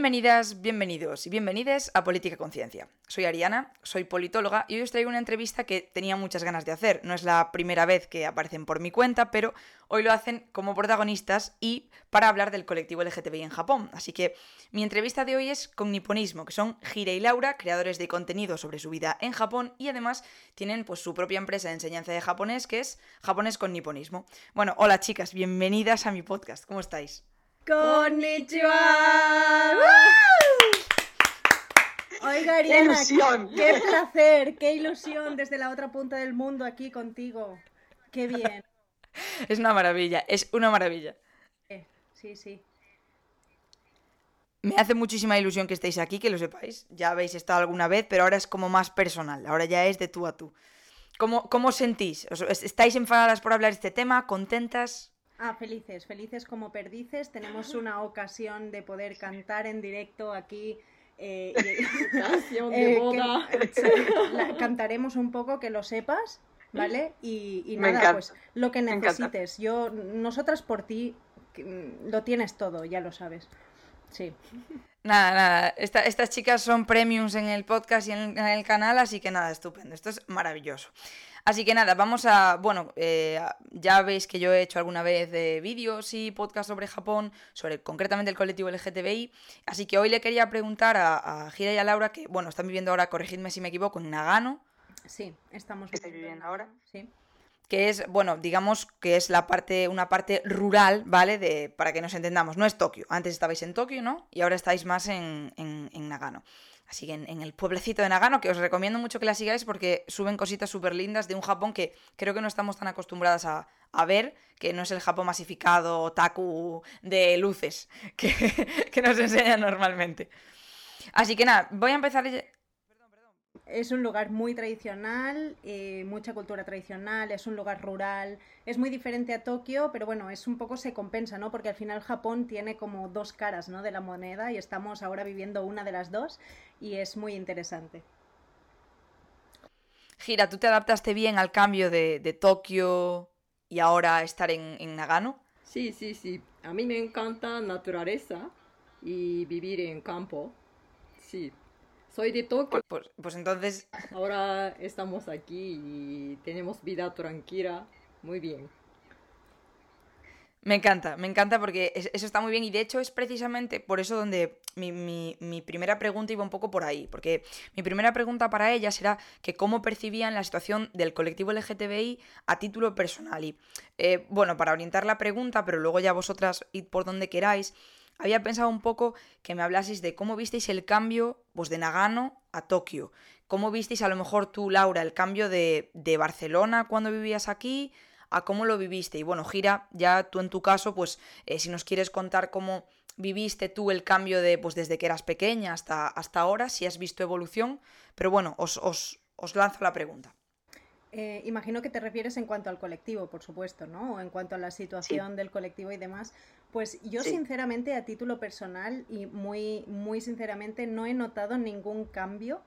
Bienvenidas, bienvenidos y bienvenides a Política Conciencia. Soy Ariana, soy politóloga y hoy os traigo una entrevista que tenía muchas ganas de hacer. No es la primera vez que aparecen por mi cuenta, pero hoy lo hacen como protagonistas y para hablar del colectivo LGTBI en Japón. Así que mi entrevista de hoy es con Niponismo, que son Gira y Laura, creadores de contenido sobre su vida en Japón y además tienen pues su propia empresa de enseñanza de japonés que es Japonés con Niponismo. Bueno, hola chicas, bienvenidas a mi podcast. ¿Cómo estáis? ¡Konnichiwa! Oiga, Ariana, ¡Qué ilusión! qué placer, qué ilusión desde la otra punta del mundo aquí contigo. Qué bien. Es una maravilla, es una maravilla. Eh, Sí, sí. Me hace muchísima ilusión que estéis aquí, que lo sepáis. Ya habéis estado alguna vez, pero ahora es como más personal. Ahora ya es de tú a tú. ¿Cómo, cómo os sentís? ¿Os- es- ¿Estáis enfadadas por hablar de este tema? ¿Contentas? Ah, felices, felices como perdices. Tenemos una ocasión de poder cantar en directo aquí. eh, eh, de que- boda. la- cantaremos un poco, que lo sepas, ¿vale? Y, nada, encanta, pues lo que necesites. Yo, nosotras por ti, mm, lo tienes todo, ya lo sabes. Sí. Nada, nada. Esta- estas chicas son premiums en el podcast y en, en el canal, así que nada, estupendo. Esto es maravilloso. Así que nada, vamos a. Bueno, eh, ya veis que yo he hecho alguna vez de vídeos y podcasts sobre Japón, sobre concretamente el colectivo LGTBI. Así que hoy le quería preguntar a, a Gira y a Laura, que, bueno, están viviendo ahora, corregidme si me equivoco, en Nagano. Sí, estamos ¿Estáis viviendo ahora? Sí. que es, bueno, digamos que es la parte, una parte rural, ¿vale? De, para que nos entendamos, no es Tokio. Antes estabais en Tokio, ¿no? Y ahora estáis más en, en- en Nagano. Así en, el pueblecito de Nagano, que os recomiendo mucho que la sigáis porque suben cositas súper lindas de un Japón que creo que no estamos tan acostumbradas a, a ver, que no es el Japón masificado, otaku de luces, que, que nos enseñan normalmente. Así que nada, voy a empezar... Es un lugar muy tradicional, eh, mucha cultura tradicional, es un lugar rural, es muy diferente a Tokio, pero bueno, es un poco se compensa, ¿no? Porque al final Japón tiene como dos caras, ¿no? De la moneda y estamos ahora viviendo una de las dos y es muy interesante. Gira, ¿tú te adaptaste bien al cambio de, de Tokio y ahora estar en, en Nagano? Sí, sí, sí. A mí me encanta naturaleza y vivir en campo. Sí. Soy de Tokio. Pues, pues entonces, Ahora estamos aquí y tenemos vida tranquila. Muy bien. me encanta, me encanta porque es- eso está muy bien y de hecho es precisamente por eso donde mi, mi- mi primera pregunta iba un poco por ahí, porque mi primera pregunta para ellas era que cómo percibían la situación del colectivo LGTBI a título personal y, eh, bueno, para orientar la pregunta, pero luego ya vosotras id por donde queráis, había pensado un poco que me hablaseis de cómo visteis el cambio pues, de Nagano a Tokio. ¿Cómo visteis a lo mejor tú, Laura, el cambio de, de Barcelona cuando vivías aquí a cómo lo viviste? Y bueno, Gira, ya tú en tu caso, pues eh, si nos quieres contar cómo viviste tú el cambio de pues desde que eras pequeña hasta, hasta ahora, si has visto evolución, pero bueno, os, os, os lanzo la pregunta. Eh, imagino que te refieres en cuanto al colectivo, por supuesto, ¿no? O en cuanto a la situación del colectivo y demás. Pues yo Sí. sinceramente a título personal y muy, muy sinceramente no he notado ningún cambio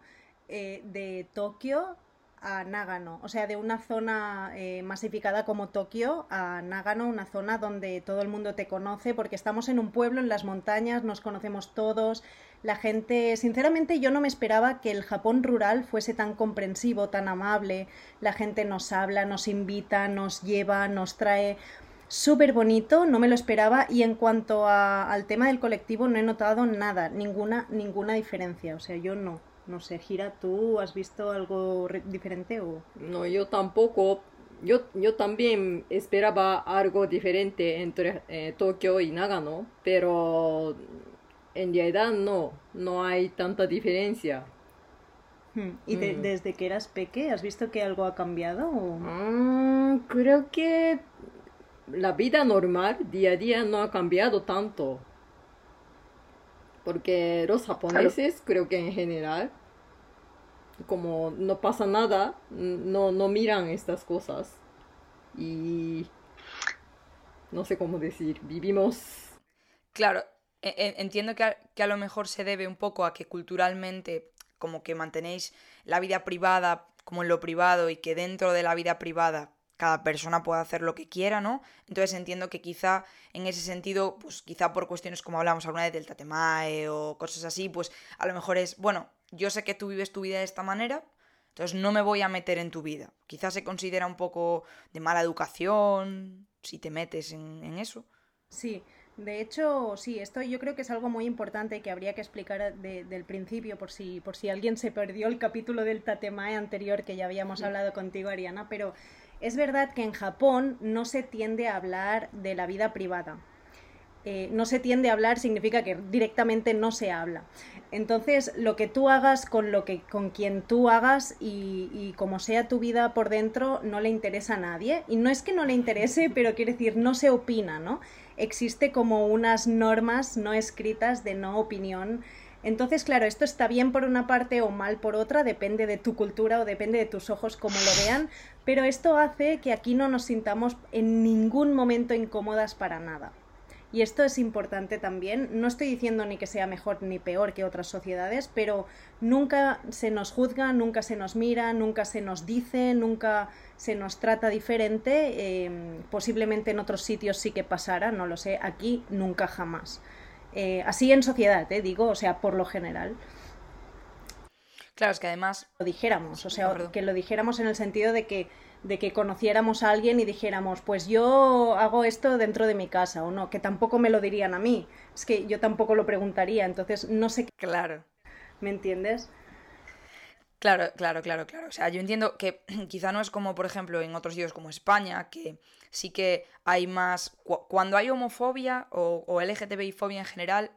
eh, de Tokio a Nagano. O sea, de una zona eh, masificada como Tokio a Nagano, una zona donde todo el mundo te conoce porque estamos en un pueblo, en las montañas, nos conocemos todos. La gente, sinceramente yo no me esperaba que el Japón rural fuese tan comprensivo, tan amable. La gente nos habla, nos invita, nos lleva, nos trae. Súper bonito, no me lo esperaba. Y en cuanto al tema del colectivo, no he notado nada, ninguna, ninguna diferencia. O sea, yo no. No sé, Gira, ¿tú has visto algo re- diferente o...? No, yo tampoco. Yo, yo también esperaba algo diferente entre eh, Tokio y Nagano, pero en realidad no, no hay tanta diferencia. Hmm, ¿Y de- Mm. desde que eras peque has visto que algo ha cambiado? o- Mm, creo que la vida normal, día a día, no ha cambiado tanto. Porque los japoneses, creo que en general, como no pasa nada, no, no miran estas cosas. Y no sé cómo decir, vivimos... Claro, entiendo que a, que a lo mejor se debe un poco a que culturalmente como que mantenéis la vida privada como en lo privado y que dentro de la vida privada cada persona puede hacer lo que quiera, ¿no? Entonces entiendo que quizá en ese sentido, pues quizá por cuestiones como hablamos alguna vez del tatemae o cosas así, pues a lo mejor es, bueno, yo sé que tú vives tu vida de esta manera, entonces no me voy a meter en tu vida. Quizás se considera un poco de mala educación si te metes en, en eso. Sí, de hecho, sí, esto yo creo que es algo muy importante que habría que explicar del principio por si, por si alguien se perdió el capítulo del Tatemae anterior que ya habíamos hablado contigo, Ariana, pero es verdad que en Japón no se tiende a hablar de la vida privada. Eh, no se tiende a hablar significa que directamente no se habla. Entonces, lo que tú hagas con lo que con quien tú hagas y, y, como sea tu vida por dentro no le interesa a nadie. Y no es que no le interese, pero quiere decir no se opina, ¿no? Existe como unas normas no escritas de no opinión. Entonces, claro, esto está bien por una parte o mal por otra, depende de tu cultura o depende de tus ojos como lo vean, pero esto hace que aquí no nos sintamos en ningún momento incómodas para nada. Y esto es importante también. No estoy diciendo ni que sea mejor ni peor que otras sociedades, pero nunca se nos juzga, nunca se nos mira, nunca se nos dice, nunca se nos trata diferente. Eh, posiblemente en otros sitios sí que pasara, no lo sé. Aquí nunca jamás. Eh, así en sociedad, eh, digo, o sea, por lo general. Claro, es que además... Lo dijéramos, o sea, que lo dijéramos en el sentido de que de que conociéramos a alguien y dijéramos, pues yo hago esto dentro de mi casa o no, que tampoco me lo dirían a mí, es que yo tampoco lo preguntaría, entonces no sé. Claro. ¿Me entiendes? Claro, claro, claro, claro. O sea, yo entiendo que quizá no es como, por ejemplo, en otros sitios como España, que sí que hay más... Cuando hay homofobia o, o LGTBI-fobia en general,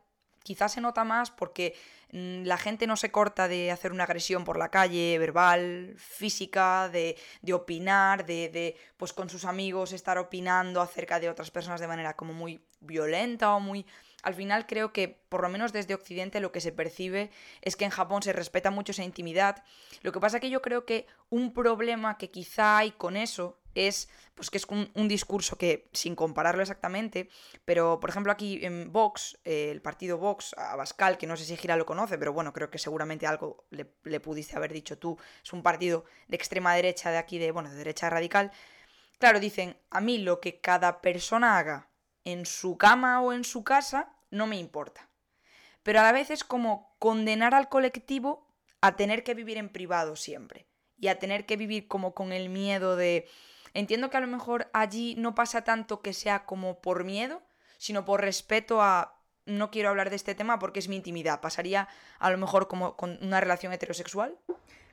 quizás se nota más porque Mm, la gente no se corta de hacer una agresión por la calle, verbal, física, de, opinar, de, de, pues con sus amigos estar opinando acerca de otras personas de manera como muy violenta o muy... Al final creo que, por lo menos desde Occidente, lo que se percibe es que en Japón se respeta mucho esa intimidad. Lo que pasa que yo creo que un problema que quizá hay con eso es pues que es un, discurso que, sin compararlo exactamente, pero por ejemplo aquí en Vox, eh, el partido Vox, Abascal, que no sé si Gira lo conoce, pero bueno, creo que seguramente algo le, le, pudiste haber dicho tú, es un partido de extrema derecha de aquí, de, bueno, de derecha radical. Claro, dicen, a mí lo que cada persona haga en su cama o en su casa no me importa. Pero a la vez es como condenar al colectivo a tener que vivir en privado siempre y a tener que vivir como con el miedo de Entiendo que a lo mejor allí no pasa tanto que sea como por miedo, sino por respeto a no quiero hablar de este tema porque es mi intimidad. Pasaría a lo mejor como con una relación heterosexual.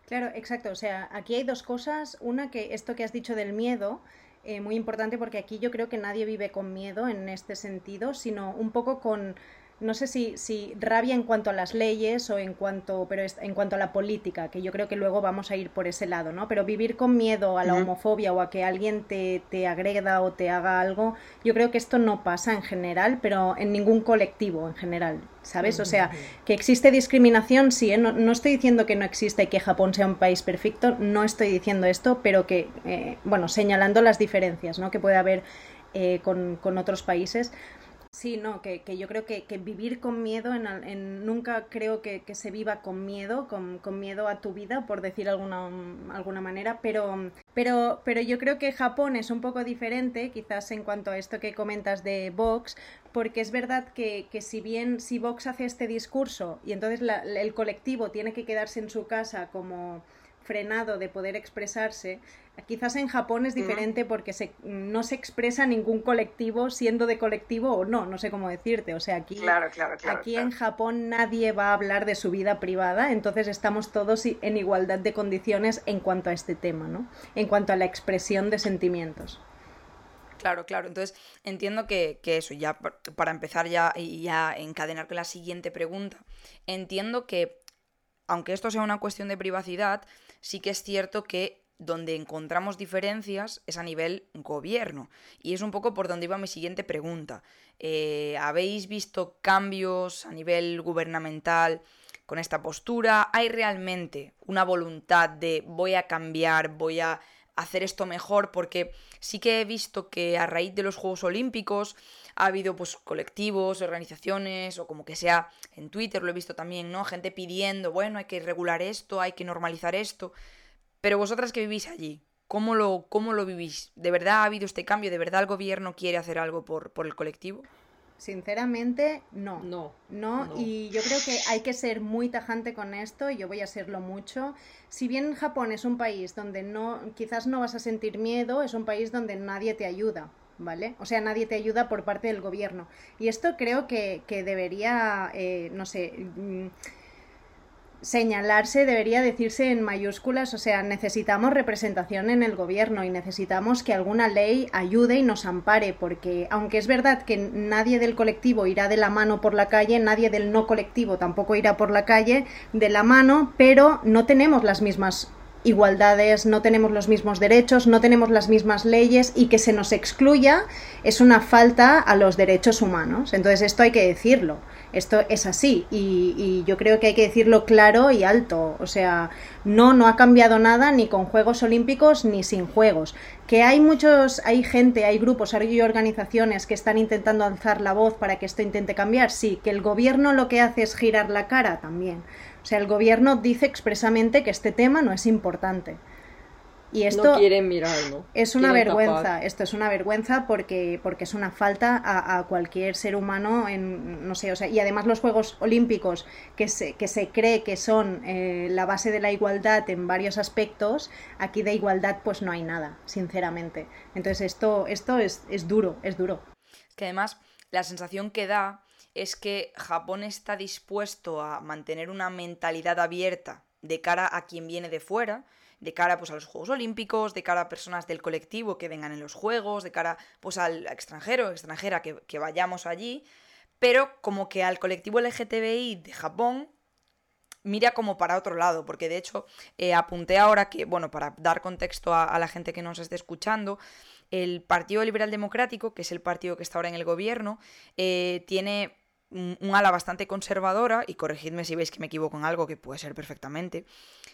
Claro, exacto. O sea, aquí hay dos cosas. Una que esto que has dicho del miedo, eh, muy importante porque aquí yo creo que nadie vive con miedo en este sentido, sino un poco con no sé si, si rabia en cuanto a las leyes o en cuanto, pero en cuanto a la política, que yo creo que luego vamos a ir por ese lado, ¿no? Pero vivir con miedo a la homofobia o a que alguien te, te agreda o te haga algo, yo creo que esto no pasa en general, pero en ningún colectivo en general, ¿sabes? O sea, que existe discriminación, sí, ¿eh? no, estoy diciendo que no exista y que Japón sea un país perfecto, no estoy diciendo esto, pero que, eh, bueno, señalando las diferencias, ¿no? Que puede haber eh, con, con otros países. Sí, no, que, que yo creo que, que, vivir con miedo, en, en nunca creo que, que, se viva con miedo, con, con, miedo a tu vida, por decir alguna, alguna manera, pero, pero, pero yo creo que Japón es un poco diferente, quizás en cuanto a esto que comentas de Vox, porque es verdad que, que si bien si Vox hace este discurso y entonces la, el colectivo tiene que quedarse en su casa como frenado de poder expresarse. Quizás en Japón es diferente porque se, no se expresa ningún colectivo siendo de colectivo o no, no sé cómo decirte. O sea, aquí, aquí en Japón nadie va a hablar de su vida privada, entonces estamos todos en igualdad de condiciones en cuanto a este tema, ¿no? En cuanto a la expresión de sentimientos. Claro, claro. Entonces entiendo que, que, eso, ya para empezar ya y ya encadenar con la siguiente pregunta, entiendo que aunque esto sea una cuestión de privacidad, sí que es cierto que donde encontramos diferencias es a nivel gobierno. Y es un poco por donde iba mi siguiente pregunta. Eh, ¿Habéis visto cambios a nivel gubernamental con esta postura? ¿Hay realmente una voluntad de voy a cambiar, voy a hacer esto mejor? Porque sí que he visto que a raíz de los Juegos Olímpicos ha habido pues colectivos, organizaciones o como que sea en Twitter lo he visto también, ¿no? Gente pidiendo, bueno, hay que regular esto, hay que normalizar esto. Pero vosotras que vivís allí, ¿Cómo lo, ¿Cómo lo vivís? ¿De verdad ha habido este cambio? ¿De verdad el gobierno quiere hacer algo por, por el colectivo? Sinceramente, no. No. no. y yo creo que hay que ser muy tajante con esto, y yo voy a serlo mucho. Si bien Japón es un país donde no, quizás no vas a sentir miedo, es un país donde nadie te ayuda. ¿Vale? O sea, nadie te ayuda por parte del gobierno. Y esto creo que, que debería, eh, no sé, mm, señalarse debería decirse en mayúsculas, o sea, necesitamos representación en el gobierno y necesitamos que alguna ley ayude y nos ampare, porque aunque es verdad que nadie del colectivo irá de la mano por la calle, nadie del no colectivo tampoco irá por la calle de la mano, pero no tenemos las mismas igualdades, no tenemos los mismos derechos, no tenemos las mismas leyes y que se nos excluya es una falta a los derechos humanos. Entonces esto hay que decirlo. Esto es así y, yo creo que hay que decirlo claro y alto. O sea, no, no ha cambiado nada ni con Juegos Olímpicos ni sin Juegos. Que hay muchos, hay gente, hay grupos, hay organizaciones que están intentando alzar la voz para que esto intente cambiar. Sí, que el gobierno lo que hace es girar la cara también. O sea, el gobierno dice expresamente que este tema no es importante. Y esto no quieren mirarlo. Es una vergüenza, esto es una vergüenza porque, porque es una falta a, cualquier ser humano en, no sé, o sea, y además los Juegos Olímpicos que se, que se cree que son eh, la base de la igualdad en varios aspectos, aquí de igualdad pues no hay nada, sinceramente. Entonces esto, esto es, es duro, es duro. Que además la sensación que da es que Japón está dispuesto a mantener una mentalidad abierta de cara a quien viene de fuera, de cara pues, a los Juegos Olímpicos, de cara a personas del colectivo que vengan en los Juegos, de cara pues, al extranjero, extranjera que, vayamos allí, pero como que al colectivo LGTBI de Japón mira como para otro lado, porque de hecho eh, apunté ahora que, bueno, para dar contexto a, la gente que nos esté escuchando, el Partido Liberal Democrático, que es el partido que está ahora en el gobierno, eh, tiene un ala bastante conservadora, y corregidme si veis que me equivoco en algo, que puede ser perfectamente,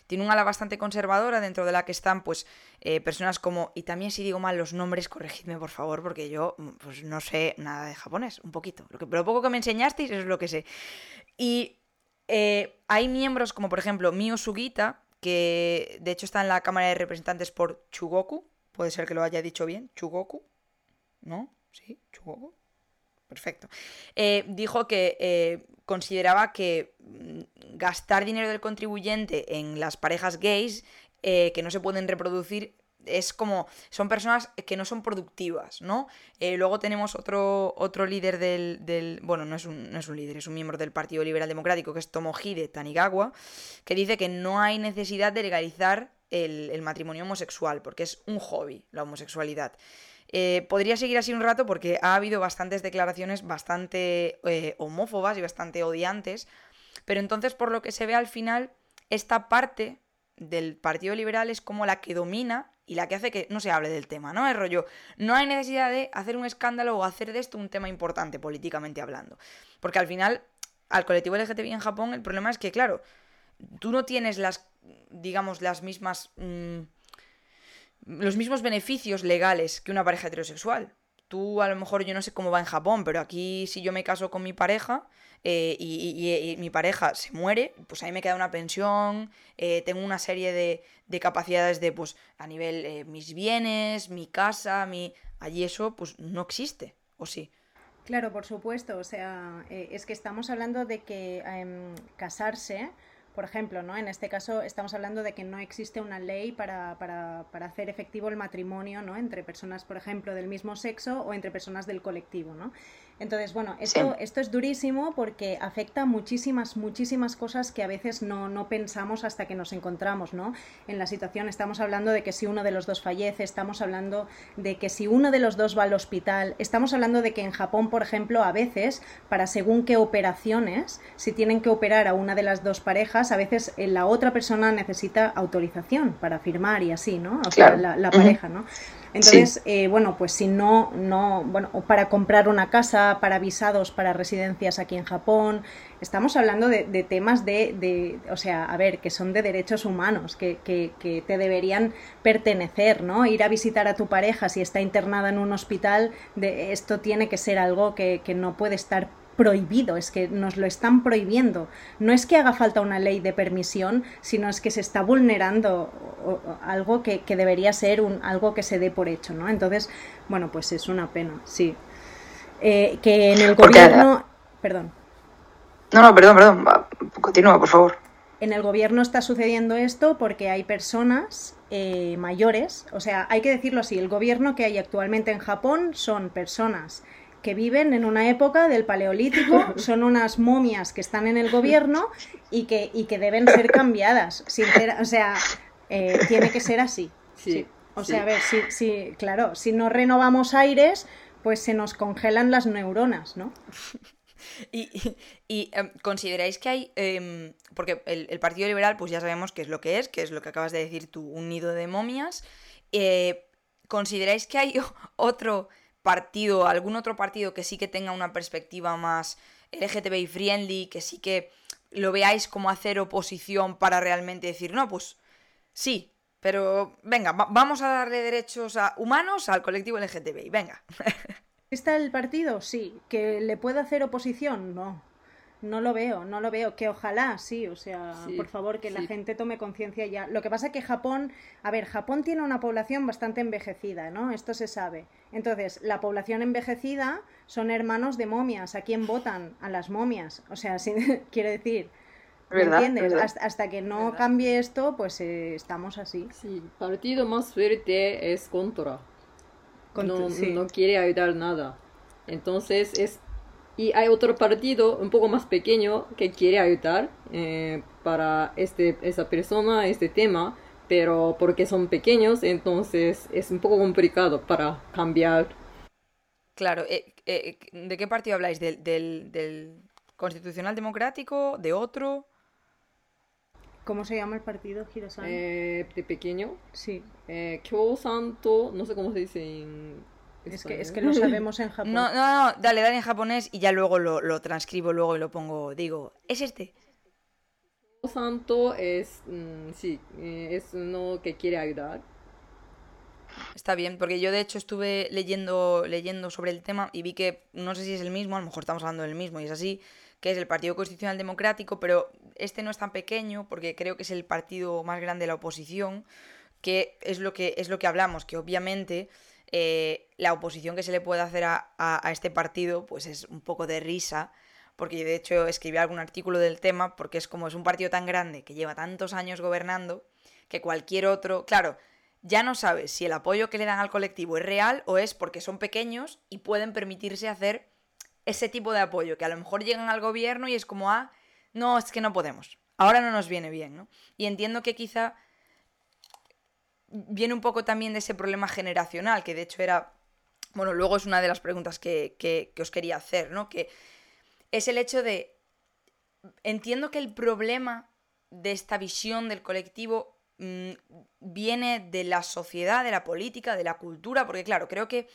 tiene un ala bastante conservadora dentro de la que están pues eh, personas como, y también si digo mal los nombres, corregidme por favor, porque yo pues no sé nada de japonés, un poquito, lo, que, poco que me enseñasteis es lo que sé. Y eh, hay miembros como por ejemplo Mio Sugita, que de hecho está en la Cámara de Representantes por Chugoku, puede ser que lo haya dicho bien, Chugoku, ¿no? Sí, Chugoku perfecto. Eh, dijo que eh, consideraba que mm, gastar dinero del contribuyente en las parejas gays eh, que no se pueden reproducir es como son personas que no son productivas, ¿no? luego tenemos otro, otro líder del, bueno, no es, un, no es, un, líder, es un miembro del Partido Liberal Democrático, que es Tomohide Tanigawa, que dice que no hay necesidad de legalizar el, el matrimonio homosexual, porque es un hobby la homosexualidad. Eh, podría seguir así un rato porque ha habido bastantes declaraciones bastante eh, homófobas y bastante odiantes, pero entonces por lo que se ve al final, esta parte del Partido Liberal es como la que domina y la que hace que no se hable del tema, ¿no? Es rollo, no hay necesidad de hacer un escándalo o hacer de esto un tema importante políticamente hablando, porque al final al colectivo LGTBI en Japón el problema es que, claro, tú no tienes las, digamos, las mismas... Mm, los mismos beneficios legales que una pareja heterosexual. Tú a lo mejor yo no sé cómo va en Japón, pero aquí si yo me caso con mi pareja eh, y, mi pareja se muere, pues ahí me queda una pensión, eh, tengo una serie de, de, capacidades de, pues, a nivel eh, mis bienes, mi casa, mi... Allí eso, pues, no existe, ¿o sí? Claro, por supuesto. O sea, es que estamos hablando de que em, casarse por ejemplo, ¿no? En este caso estamos hablando de que no existe una ley para, para, para, hacer efectivo el matrimonio, ¿no? Entre personas, por ejemplo, del mismo sexo o entre personas del colectivo, ¿no? Entonces, bueno, esto, esto es durísimo porque afecta muchísimas, muchísimas cosas que a veces no, no pensamos hasta que nos encontramos, ¿no? En la situación estamos hablando de que si uno de los dos fallece, estamos hablando de que si uno de los dos va al hospital, estamos hablando de que en Japón, por ejemplo, a veces, para según qué operaciones, si tienen que operar a una de las dos parejas, a veces eh, la otra persona necesita autorización para firmar y así, ¿no? O sea, la, pareja, ¿no? Entonces, eh, bueno, pues si no, no, bueno, para comprar una casa, para visados, para residencias aquí en Japón, estamos hablando de, temas de, de, o sea, a ver, que son de derechos humanos, que, que, que, te deberían pertenecer, ¿no? Ir a visitar a tu pareja si está internada en un hospital, de, esto tiene que ser algo que, que no puede estar prohibido, es que nos lo están prohibiendo. No es que haga falta una ley de permisión, sino es que se está vulnerando algo que, debería ser un, algo que se dé por hecho, ¿no? Entonces, bueno, pues es una pena, sí. Eh, que en el gobierno... Perdón. No, no, perdón, perdón. Continúa, por favor. En el gobierno está sucediendo esto porque hay personas eh, mayores, o sea, hay que decirlo así, el gobierno que hay actualmente en Japón son personas que viven en una época del paleolítico, son unas momias que están en el gobierno y que, y que deben ser cambiadas. o sea, eh, tiene que ser así. Sí, O sea, a ver, si, si, claro, si no renovamos aires, pues se nos congelan las neuronas, ¿no? Y, em, consideráis que hay, em, porque el, Partido Liberal, pues ya sabemos qué es lo que es, que es lo que acabas de decir tú, un nido de momias. Eh, ¿Consideráis que hay otro partido, algún otro partido que sí que tenga una perspectiva más LGTBI friendly, que sí que lo veáis como hacer oposición para realmente decir, no, pues sí, pero venga, vamos a darle derechos a humanos al colectivo LGTBI, venga. ¿Está el partido? Sí. ¿Que le pueda hacer oposición? No. No lo veo, no lo veo. Que ojalá, sí, o sea, por favor, que la gente tome conciencia ya. Lo que pasa es que Japón, a ver, Japón tiene una población bastante envejecida, ¿no? Esto se sabe. Entonces, la población envejecida son hermanos de momias. ¿A quién votan? A las momias. O sea, si, quiere decir, ¿me entiendes? Hasta, que no cambie esto, pues eh, estamos así. Sí, partido más fuerte es contra. no, no quiere ayudar nada. Entonces es y hay otro partido un poco más pequeño que quiere ayudar eh, para este, esa persona, este tema, pero porque son pequeños, entonces es un poco complicado para cambiar. Claro, eh, eh, ¿de qué partido habláis? ¿Del, del, Constitucional Democrático? ¿De otro? ¿Cómo se llama el partido, Hirosan? de pequeño. Sí. Eh, Santo, no sé cómo se dice en es que, es que lo sabemos en Japón. No, no, no, dale, dale en japonés y ya luego lo, transcribo luego y lo pongo, digo, es este. Santo es, mm, sí, eh, es uno que quiere ayudar. Está bien, porque yo de hecho estuve leyendo, leyendo sobre el tema y vi que, no sé si es el mismo, a lo mejor estamos hablando del mismo y es así, que es el Partido Constitucional Democrático, pero este no es tan pequeño porque creo que es el partido más grande de la oposición, que es lo que, es lo que hablamos, que obviamente eh, la oposición que se le puede hacer a, este partido pues es un poco de risa, porque de hecho escribí algún artículo del tema, porque es como es un partido tan grande que lleva tantos años gobernando, que cualquier otro, claro, ya no sabes si el apoyo que le dan al colectivo es real o es porque son pequeños y pueden permitirse hacer ese tipo de apoyo, que a lo mejor llegan al gobierno y es como, ah, no, es que no podemos, ahora no nos viene bien, ¿no? Y entiendo que quizá viene un poco también de ese problema generacional, que de hecho era, bueno, luego es una de las preguntas que, os quería hacer, ¿no? Que es el hecho de, entiendo que el problema de esta visión del colectivo mm, viene de la sociedad, de la política, de la cultura, porque claro, creo que,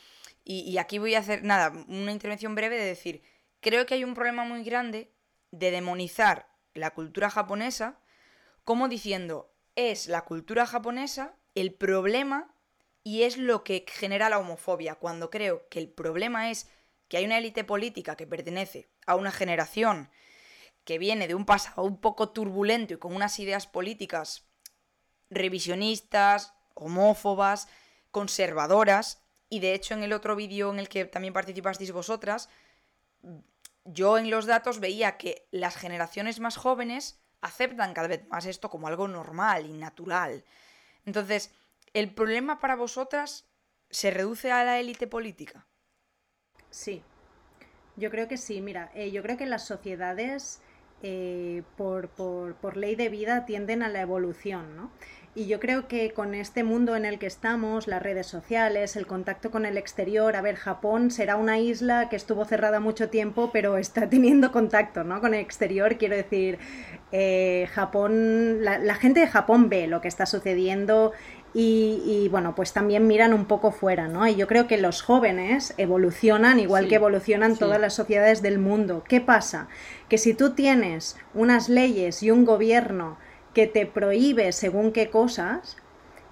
y, y aquí voy a hacer, nada, una intervención breve de decir, creo que hay un problema muy grande de demonizar la cultura japonesa como diciendo, es la cultura japonesa el problema y es lo que genera la homofobia, cuando creo que el problema es que hay una élite política que pertenece a una generación que viene de un pasado un poco turbulento y con unas ideas políticas revisionistas, homófobas, conservadoras, y de hecho en el otro vídeo en el que también participasteis vosotras, yo en los datos veía que las generaciones más jóvenes aceptan cada vez más esto como algo normal y natural. Entonces, ¿el problema para vosotras se reduce a la élite política? Sí, yo creo que sí. Mira, eh, yo creo que las sociedades, eh, por, por, por, ley de vida, tienden a la evolución, ¿no? Y yo creo que con este mundo en el que estamos, las redes sociales, el contacto con el exterior, a ver, Japón será una isla que estuvo cerrada mucho tiempo, pero está teniendo contacto ¿no? con el exterior. Quiero decir, eh, Japón, la, gente de Japón ve lo que está sucediendo y, bueno, pues también miran un poco fuera, ¿no? Y yo creo que los jóvenes evolucionan igual que evolucionan todas las sociedades del mundo. ¿Qué pasa? Que si tú tienes unas leyes y un gobierno que te prohíbe según qué cosas,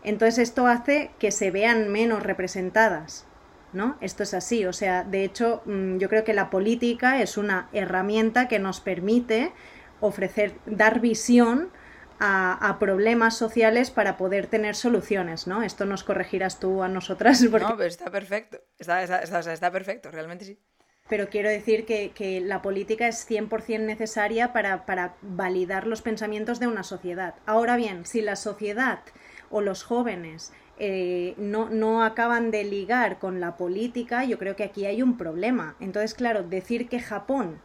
entonces esto hace que se vean menos representadas. ¿No? Esto es así, o sea, de hecho, mm, yo creo que la política es una herramienta que nos permite ofrecer, dar visión a, problemas sociales para poder tener soluciones, ¿no? Esto nos corregirás tú a nosotras. No, pero está perfecto. Está, está, perfecto, realmente sí. Pero quiero decir que, la política es 100% necesaria para, para validar los pensamientos de una sociedad. Ahora bien, si la sociedad o los jóvenes eh, no, no, acaban de ligar con la política, yo creo que aquí hay un problema. Entonces, claro, decir que Japón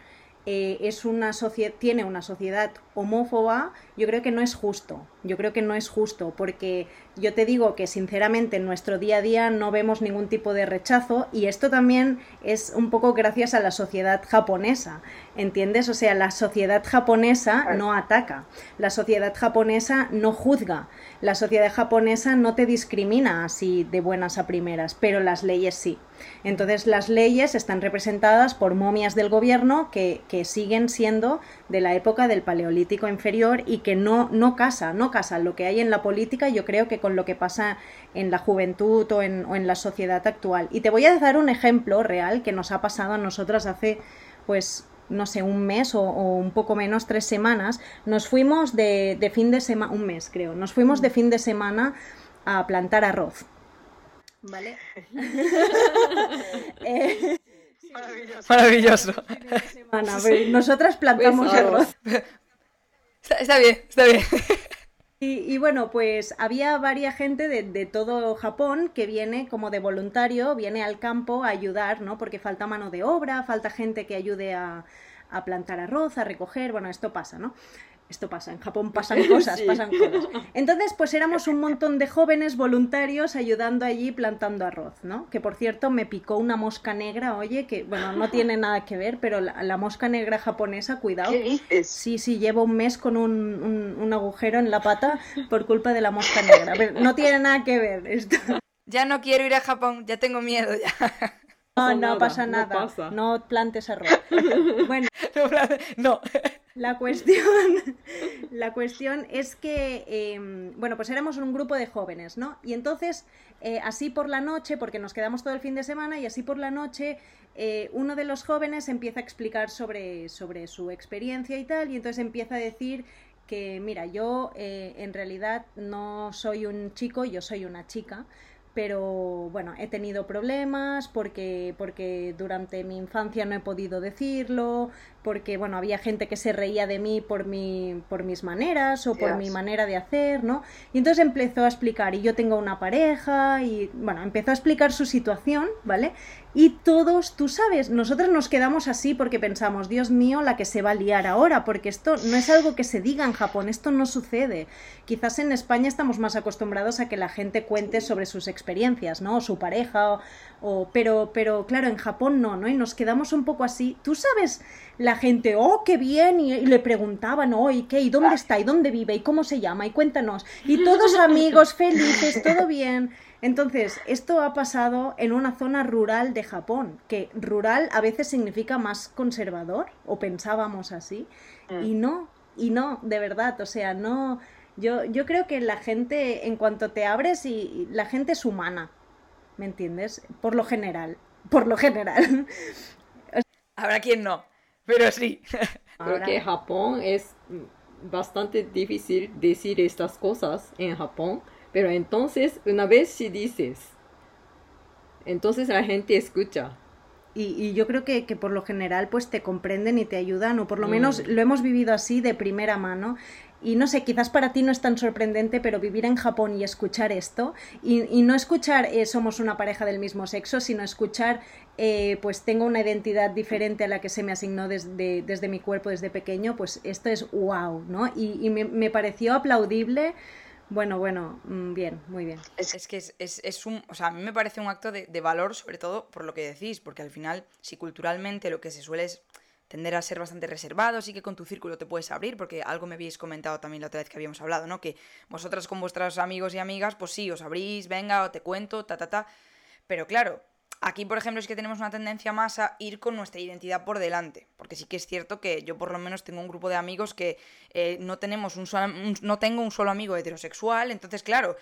eh, es una tiene una sociedad homófoba, yo creo que no es justo. Yo creo que no es justo, porque yo te digo que sinceramente en nuestro día a día no vemos ningún tipo de rechazo y esto también es un poco gracias a la sociedad japonesa, ¿entiendes? O sea, la sociedad japonesa no ataca, la sociedad japonesa no juzga, la sociedad japonesa no te discrimina así de buenas a primeras, pero las leyes sí. Entonces las leyes están representadas por momias del gobierno que, que siguen siendo de la época del Paleolítico inferior y que no, no casa, no casa lo que hay en la política, yo creo que con lo que pasa en la juventud o en, o en la sociedad actual. Y te voy a dar un ejemplo real que nos ha pasado a nosotras hace, pues, no sé, un mes o, un poco menos, tres semanas, nos fuimos de, de fin de semana, un mes creo, nos fuimos de fin de semana a plantar arroz. ¿Vale? eh, Maravilloso. nosotras plantamos pues, arroz. Está, bien, está bien. Y, bueno, pues había varias gente de, todo Japón que viene como de voluntario, viene al campo a ayudar, ¿no? Porque falta mano de obra, falta gente que ayude a, a plantar arroz, a recoger, bueno, esto pasa, ¿no? Esto pasa, en Japón pasan cosas, pasan cosas. Entonces, pues éramos un montón de jóvenes voluntarios ayudando allí plantando arroz, ¿no? Que por cierto me picó una mosca negra, oye, que bueno, no tiene nada que ver, pero la, mosca negra japonesa, cuidado. ¿Qué dices? Sí, sí, llevo un mes con un, un, agujero en la pata por culpa de la mosca negra. no tiene nada que ver esto. Ya no quiero ir a Japón, ya tengo miedo ya. No, no pasa nada. No, plantes arroz. Bueno, no. La cuestión, la cuestión es que, em, bueno, pues éramos un grupo de jóvenes, ¿no? Y entonces, eh, así por la noche, porque nos quedamos todo el fin de semana, y así por la noche, eh, uno de los jóvenes empieza a explicar sobre, sobre su experiencia y tal, y entonces empieza a decir que, mira, yo eh, en realidad no soy un chico, yo soy una chica pero bueno, he tenido problemas porque, porque durante mi infancia no he podido decirlo, porque bueno, había gente que se reía de mí por, mi, por mis maneras o por mi manera de hacer, ¿no? Y entonces empezó a explicar, y yo tengo una pareja, y bueno, empezó a explicar su situación, ¿vale? Y todos, tú sabes, nosotros nos quedamos así porque pensamos, Dios mío, la que se va a liar ahora, porque esto no es algo que se diga en Japón, esto no sucede. Quizás en España estamos más acostumbrados a que la gente cuente sobre sus experiencias, ¿no? O su pareja, o, pero, pero claro, en Japón no, ¿no? Y nos quedamos un poco así. Tú sabes, la gente, oh, qué bien, y, le preguntaban, oh, ¿y qué? ¿Y dónde está? ¿Y dónde vive? ¿Y cómo se llama? Y cuéntanos. Y todos amigos, felices, todo bien. Entonces, esto ha pasado en una zona rural de Japón, que rural a veces significa más conservador, o pensábamos así, mm. y no, y no, de verdad, o sea, no, yo, yo creo que la gente, en cuanto te abres, y, la gente es humana, ¿me entiendes? Por lo general, por lo general. Habrá quien no, pero sí. Creo que Japón es bastante difícil decir estas cosas en Japón pero entonces, una vez si dices, entonces la gente escucha. Y, yo creo que, por lo general pues te comprenden y te ayudan, o por lo menos mm. lo hemos vivido así de primera mano. Y no sé, quizás para ti no es tan sorprendente, pero vivir en Japón y escuchar esto, y, no escuchar eh, somos una pareja del mismo sexo, sino escuchar eh, pues tengo una identidad diferente a la que se me asignó desde, desde mi cuerpo desde pequeño, pues esto es wow, ¿no? Y, me, me pareció aplaudible bueno, bueno, mm, bien, muy bien. Es, que es, un, o sea, a mí me parece un acto de, valor, sobre todo por lo que decís, porque al final, si culturalmente lo que se suele es tender a ser bastante reservado, sí que con tu círculo te puedes abrir, porque algo me habéis comentado también la otra vez que habíamos hablado, ¿no? Que vosotras con vuestros amigos y amigas, pues sí, os abrís, venga, te cuento, ta, ta, ta. Pero claro, Aquí, por ejemplo, es que tenemos una tendencia más a ir con nuestra identidad por delante, porque sí que es cierto que yo por lo menos tengo un grupo de amigos que eh, no tenemos un, no tengo un solo amigo heterosexual, entonces claro,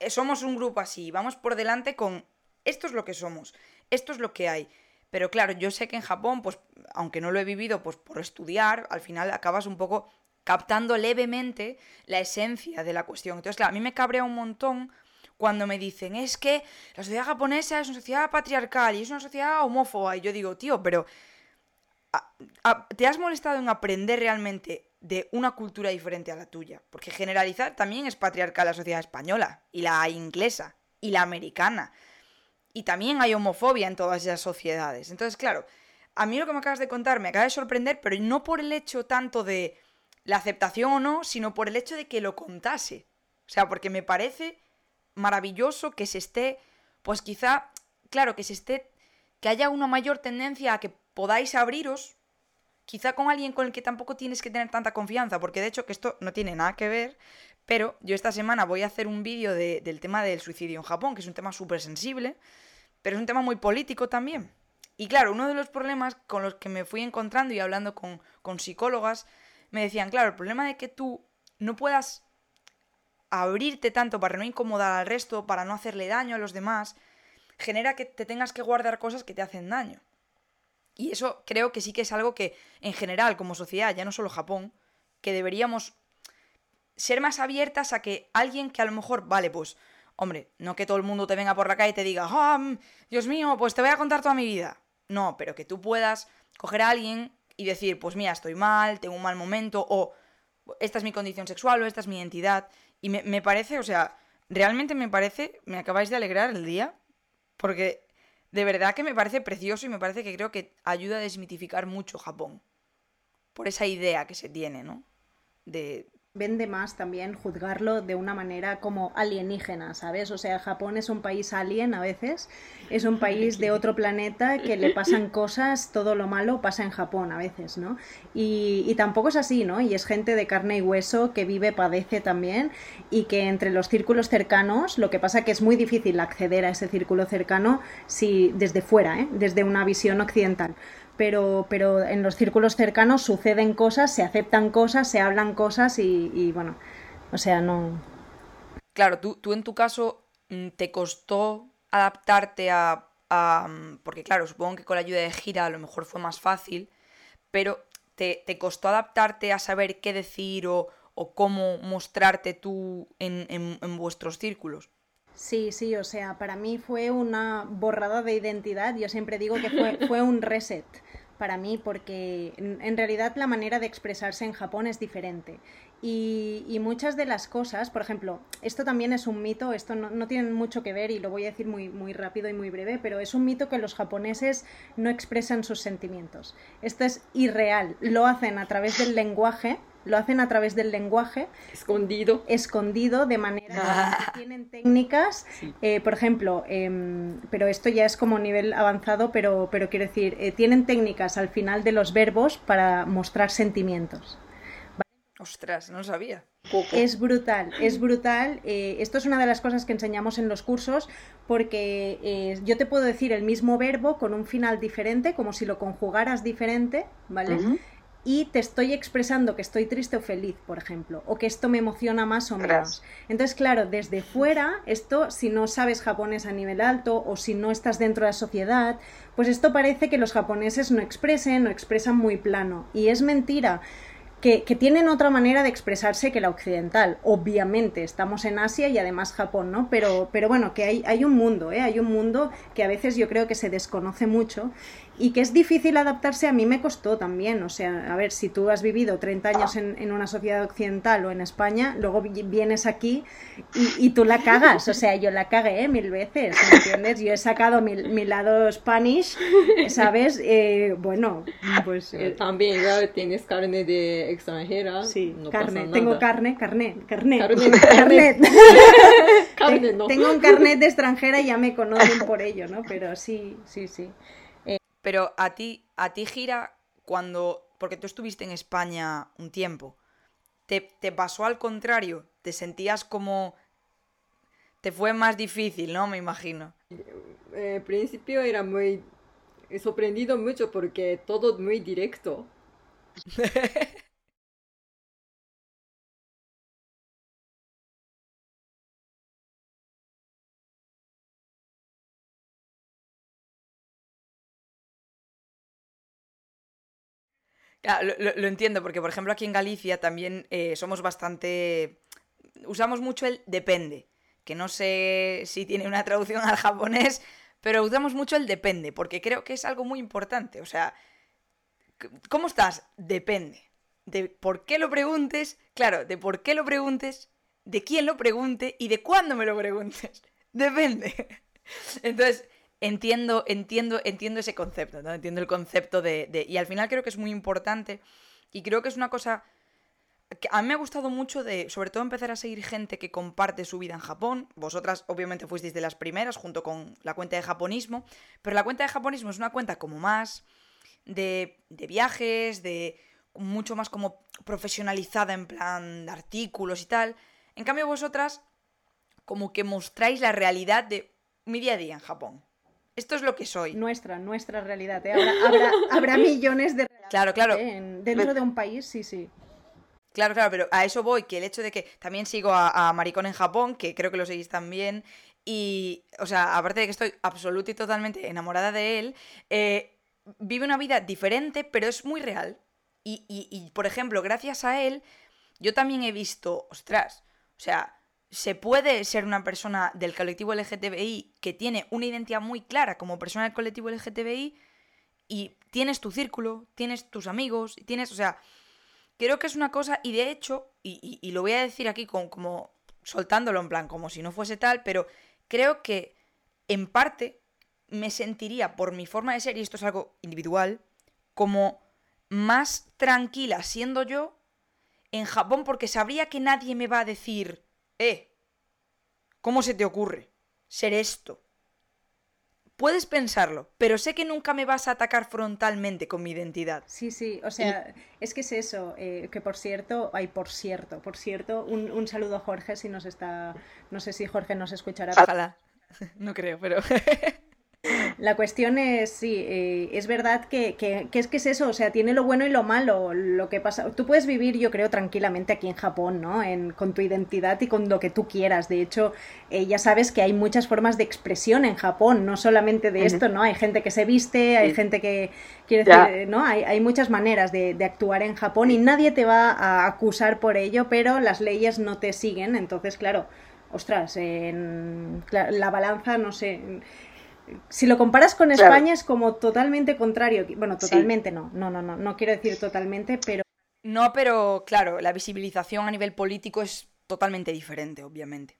eh, somos un grupo así, vamos por delante con esto es lo que somos, esto es lo que hay. Pero claro, yo sé que en Japón, pues, aunque no lo he vivido, pues por estudiar, al final acabas un poco captando levemente la esencia de la cuestión. Entonces, claro, a mí me cabrea un montón cuando me dicen, es que la sociedad japonesa es una sociedad patriarcal y es una sociedad homófoba. Y yo digo, tío, pero ¿te has molestado en aprender realmente de una cultura diferente a la tuya? Porque generalizar también es patriarcal la sociedad española y la inglesa y la americana. Y también hay homofobia en todas esas sociedades. Entonces, claro, a mí lo que me acabas de contar me acaba de sorprender, pero no por el hecho tanto de la aceptación o no, sino por el hecho de que lo contase. O sea, porque me parece maravilloso que se esté, pues quizá, claro, que se esté, que haya una mayor tendencia a que podáis abriros, quizá con alguien con el que tampoco tienes que tener tanta confianza, porque de hecho que esto no tiene nada que ver, pero yo esta semana voy a hacer un vídeo del tema del suicidio en Japón, que es un tema súper sensible, pero es un tema muy político también. Y claro, uno de los problemas con los que me fui encontrando y hablando con, con psicólogas, me decían, claro, el problema de que tú no puedas abrirte tanto para no incomodar al resto, para no hacerle daño a los demás, genera que te tengas que guardar cosas que te hacen daño. Y eso creo que sí que es algo que, en general, como sociedad, ya no solo Japón, que deberíamos ser más abiertas a que alguien que a lo mejor, vale, pues, hombre, no que todo el mundo te venga por la calle y te diga, mm, Dios mío, pues te voy a contar toda mi vida. No, pero que tú puedas coger a alguien y decir, pues mira, estoy mal, tengo un mal momento, o esta es mi condición sexual, o esta es mi identidad. Y me, me parece, o sea, realmente me parece, me acabáis de alegrar el día, porque de verdad que me parece precioso y me parece que creo que ayuda a desmitificar mucho Japón. Por esa idea que se tiene, ¿no? De, vende más también juzgarlo de una manera como alienígena, ¿sabes? O sea, Japón es un país alien a veces, es un país de otro planeta que le pasan cosas, todo lo malo pasa en Japón a veces, ¿no? Y, y tampoco es así, ¿no? Y es gente de carne y hueso que vive, padece también y que entre los círculos cercanos, lo que pasa que es muy difícil acceder a ese círculo cercano si desde fuera, ¿eh? Desde una visión occidental pero, pero en los círculos cercanos suceden cosas, se aceptan cosas, se hablan cosas y, bueno, o sea, no... Claro, tú, tú en tu caso mm, te costó adaptarte a, mm, Porque claro, supongo que con la ayuda de Gira a lo mejor fue más fácil, pero te, costó adaptarte a saber qué decir o, o cómo mostrarte tú en, en vuestros círculos. Sí, sí, o sea, para mí fue una borrada de identidad. Yo siempre digo que fue, fue un reset para mí porque en, realidad la manera de expresarse en Japón es diferente. Y, muchas de las cosas, por ejemplo, esto también es un mito, esto no, no, tiene mucho que ver y lo voy a decir muy, muy rápido y muy breve, pero es un mito que los japoneses no expresan sus sentimientos. Esto es irreal, lo hacen a través del lenguaje lo hacen a través del lenguaje. Escondido. Escondido, de manera que tienen técnicas, eh, por ejemplo, em, pero esto ya es como nivel avanzado, pero, pero quiero decir, eh, tienen técnicas al final de los verbos para mostrar sentimientos. Ostras, no lo sabía. Es brutal, es brutal. Eh, esto es una de las cosas que enseñamos en los cursos porque yo te puedo decir el mismo verbo con un final diferente, como si lo conjugaras diferente, ¿vale? y te estoy expresando que estoy triste o feliz, por ejemplo, o que esto me emociona más o menos. Entonces, claro, desde fuera, esto, si no sabes japonés a nivel alto o si no estás dentro de la sociedad, pues esto parece que los japoneses no expresen o expresan muy plano. Y es mentira. Que, tienen otra manera de expresarse que la occidental. Obviamente, estamos en Asia y además Japón, ¿no? Pero, pero bueno, que hay, hay un mundo, ¿eh? Hay un mundo que a veces yo creo que se desconoce mucho y que es difícil adaptarse a mí me costó también. O sea, a ver, si tú has vivido 30 años en, en una sociedad occidental o en España, luego vienes aquí y, y, tú la cagas. O sea, yo la cagué mil veces, ¿me entiendes? Yo he sacado mi, mi lado Spanish, ¿sabes? Eh, bueno, pues... Eh, también ya tienes carne de extranjera. Sí, carne. Tengo carne, carne, carne. Carnet. carne no. Tengo un carnet de extranjera y ya me conocen por ello, ¿no? Pero sí, sí, sí. Pero a ti, a ti gira cuando. Porque tú estuviste en España un tiempo. ¿Te, te pasó al contrario? ¿Te sentías como. Te fue más difícil, ¿no? Me imagino. Eh, al principio era muy. He sorprendido mucho porque todo muy directo. lo, entiendo, porque por ejemplo aquí en Galicia también eh, somos bastante... Usamos mucho el depende, que no sé si tiene una traducción al japonés, pero usamos mucho el depende, porque creo que es algo muy importante. O sea, ¿cómo estás? Depende. De por qué lo preguntes, claro, de por qué lo preguntes, de quién lo pregunte y de cuándo me lo preguntes. Depende. Entonces, entiendo, entiendo, entiendo ese concepto, ¿no? Entiendo el concepto de, Y al final creo que es muy importante y creo que es una cosa que a mí me ha gustado mucho de, sobre todo, empezar a seguir gente que comparte su vida en Japón. Vosotras, obviamente, fuisteis de las primeras, junto con la cuenta de japonismo. Pero la cuenta de japonismo es una cuenta como más de, de viajes, de mucho más como profesionalizada en plan de artículos y tal. En cambio, vosotras, como que mostráis la realidad de mi día a día en Japón. Esto es lo que soy. Nuestra, nuestra realidad. ¿eh? Habrá, millones de Claro, claro. ¿eh? dentro de un país, sí, sí. Claro, claro, pero a eso voy, que el hecho de que también sigo a, Maricón en Japón, que creo que lo seguís también, y, o sea, aparte de que estoy absoluta y totalmente enamorada de él, eh, vive una vida diferente, pero es muy real. Y, y, y, por ejemplo, gracias a él, yo también he visto, ostras, o sea, se puede ser una persona del colectivo LGTBI que tiene una identidad muy clara como persona del colectivo LGTBI y tienes tu círculo, tienes tus amigos, tienes, o sea, creo que es una cosa y de hecho, y, lo voy a decir aquí como, como soltándolo en plan, como si no fuese tal, pero creo que en parte me sentiría por mi forma de ser, y esto es algo individual, como más tranquila siendo yo en Japón porque sabría que nadie me va a decir eh, ¿cómo se te ocurre ser esto? Puedes pensarlo, pero sé que nunca me vas a atacar frontalmente con mi identidad. Sí, sí, o sea, es que es eso, eh, que por cierto, ay, por cierto, por cierto, un, saludo a Jorge si nos está, no sé si Jorge nos escuchará. Ojalá, no creo, pero... La cuestión es, sí, eh, es verdad que, es que es eso, o sea, tiene lo bueno y lo malo, lo que pasa. Tú puedes vivir, yo creo, tranquilamente aquí en Japón, ¿no? En, con tu identidad y con lo que tú quieras. De hecho, eh, ya sabes que hay muchas formas de expresión en Japón, no solamente de esto, ¿no? Hay gente que se viste, hay gente que, quiere decir, ¿no? Hay, hay muchas maneras de, de, actuar en Japón y nadie te va a acusar por ello, pero las leyes no te siguen, entonces, claro, ostras, en la balanza, no sé si lo comparas con España es como totalmente contrario. Bueno, totalmente no. No, no, no. No quiero decir totalmente, pero. No, pero claro, la visibilización a nivel político es totalmente diferente, obviamente.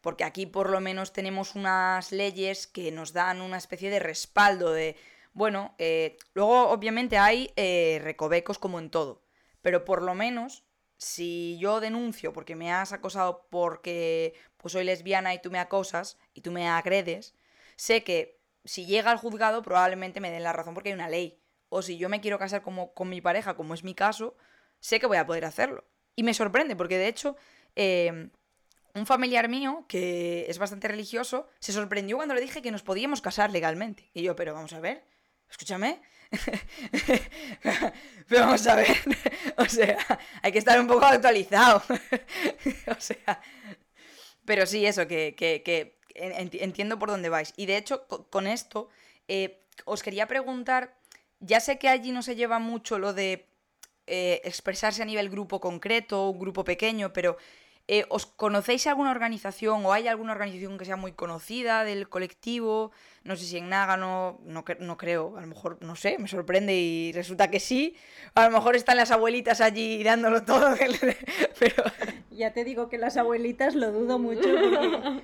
Porque aquí por lo menos tenemos unas leyes que nos dan una especie de respaldo de. Bueno, eh, luego obviamente hay eh, recovecos como en todo. Pero por lo menos, si yo denuncio porque me has acosado porque pues soy lesbiana y tú me acosas y tú me agredes, sé que si llega al juzgado probablemente me den la razón porque hay una ley. O si yo me quiero casar como, con mi pareja, como es mi caso, sé que voy a poder hacerlo. Y me sorprende porque de hecho em, un familiar mío que es bastante religioso se sorprendió cuando le dije que nos podíamos casar legalmente. Y yo, pero vamos a ver, escúchame. pero vamos a ver. o sea, hay que estar un poco actualizado. o sea, pero sí, eso, que, que entiendo por dónde vais. Y de hecho, con esto, eh, os quería preguntar, ya sé que allí no se lleva mucho lo de eh, expresarse a nivel grupo concreto, un grupo pequeño, pero eh, ¿os conocéis alguna organización o hay alguna organización que sea muy conocida del colectivo? No sé si en Nágano, no, no creo, a lo mejor, no sé, me sorprende y resulta que sí. A lo mejor están las abuelitas allí dándolo todo, pero... Ya te digo que las abuelitas lo dudo mucho.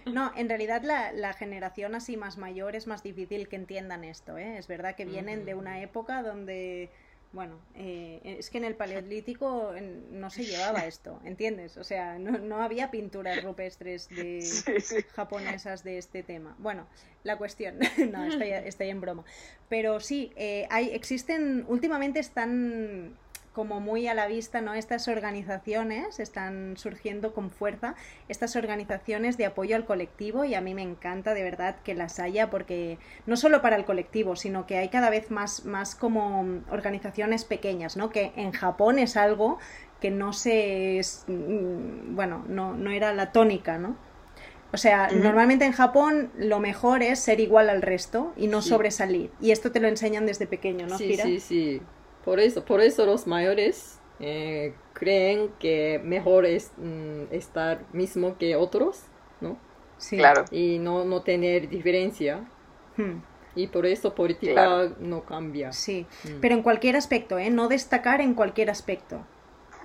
No, en realidad la, la, generación así más mayor es más difícil que entiendan esto. ¿eh? Es verdad que vienen de una época donde bueno, eh, es que en el Paleolítico no se llevaba esto, ¿entiendes? O sea, no, había pinturas rupestres de japonesas de este tema. Bueno, la cuestión, no, estoy, estoy, en broma. Pero sí, eh, hay, existen, últimamente están como muy a la vista, ¿no? Estas organizaciones están surgiendo con fuerza, estas organizaciones de apoyo al colectivo y a mí me encanta de verdad que las haya porque no solo para el colectivo, sino que hay cada vez más, más como organizaciones pequeñas, ¿no? Que en Japón es algo que no se, mm, bueno, no, no era la tónica, ¿no? O sea, normalmente en Japón lo mejor es ser igual al resto y no sobresalir. Y esto te lo enseñan desde pequeño, ¿no, sí, Sí, sí. Por eso, por eso los mayores eh, creen que mejor es mm, estar mismo que otros, ¿no? Sí. Claro. Y no, no tener diferencia. Hmm. Y por eso política no cambia. Sí, Mm. pero en cualquier aspecto, ¿eh? No destacar en cualquier aspecto.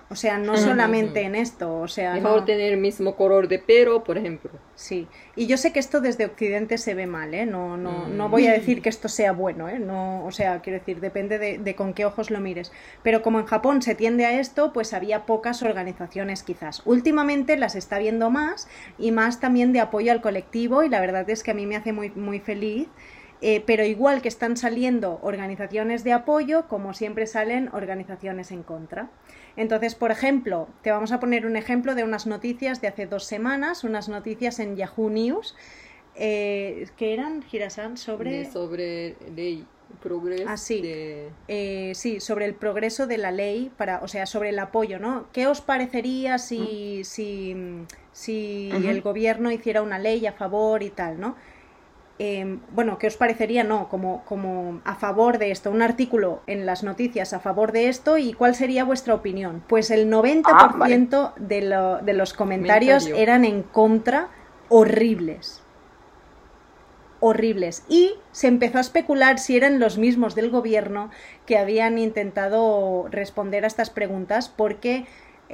O sea, no solamente en esto, o sea, Mejor no. tener el mismo color de pelo, por ejemplo. Sí, y yo sé que esto desde Occidente se ve mal, ¿eh? No, no, Mm. no voy a decir que esto sea bueno, ¿eh? No, o sea, quiero decir, depende de, de con qué ojos lo mires. Pero como en Japón se tiende a esto, pues había pocas organizaciones quizás. Últimamente las está viendo más y más también de apoyo al colectivo y la verdad es que a mí me hace muy, muy feliz. Eh, pero igual que están saliendo organizaciones de apoyo, como siempre salen organizaciones en contra. Entonces, por ejemplo, te vamos a poner un ejemplo de unas noticias de hace dos semanas, unas noticias en Yahoo News, eh, que eran, Girasan, sobre... Sobre ley, progreso Ah, sí. de... Eh, sí, sobre el progreso de la ley, para, o sea, sobre el apoyo, ¿no? ¿Qué os parecería si, si, si el gobierno hiciera una ley a favor y tal, ¿no? Eh, bueno, ¿qué os parecería? No, como, como a favor de esto, un artículo en las noticias a favor de esto y cuál sería vuestra opinión. Pues el 90% de, lo- de los comentarios Comentario. eran en contra, horribles horribles. Y se empezó a especular si eran los mismos del gobierno que habían intentado responder a estas preguntas, porque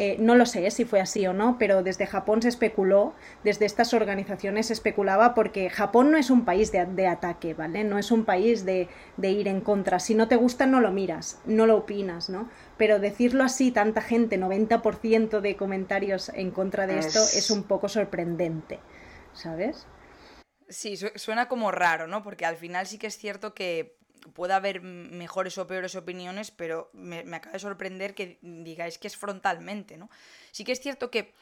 eh, no lo sé si fue así o no, pero desde Japón se especuló, desde estas organizaciones se especulaba, porque Japón no es un país de, de ataque, ¿vale? No es un país de, de ir en contra. Si no te gusta, no lo miras, no lo opinas, ¿no? Pero decirlo así, tanta gente, 90% de comentarios en contra de esto, Es- un poco sorprendente, ¿sabes? Sí, su- suena como raro, ¿no? Porque al final sí que es cierto que puede haber mejores o peores opiniones, pero me, me acaba de sorprender que digáis que es frontalmente, ¿no? Sí que es cierto que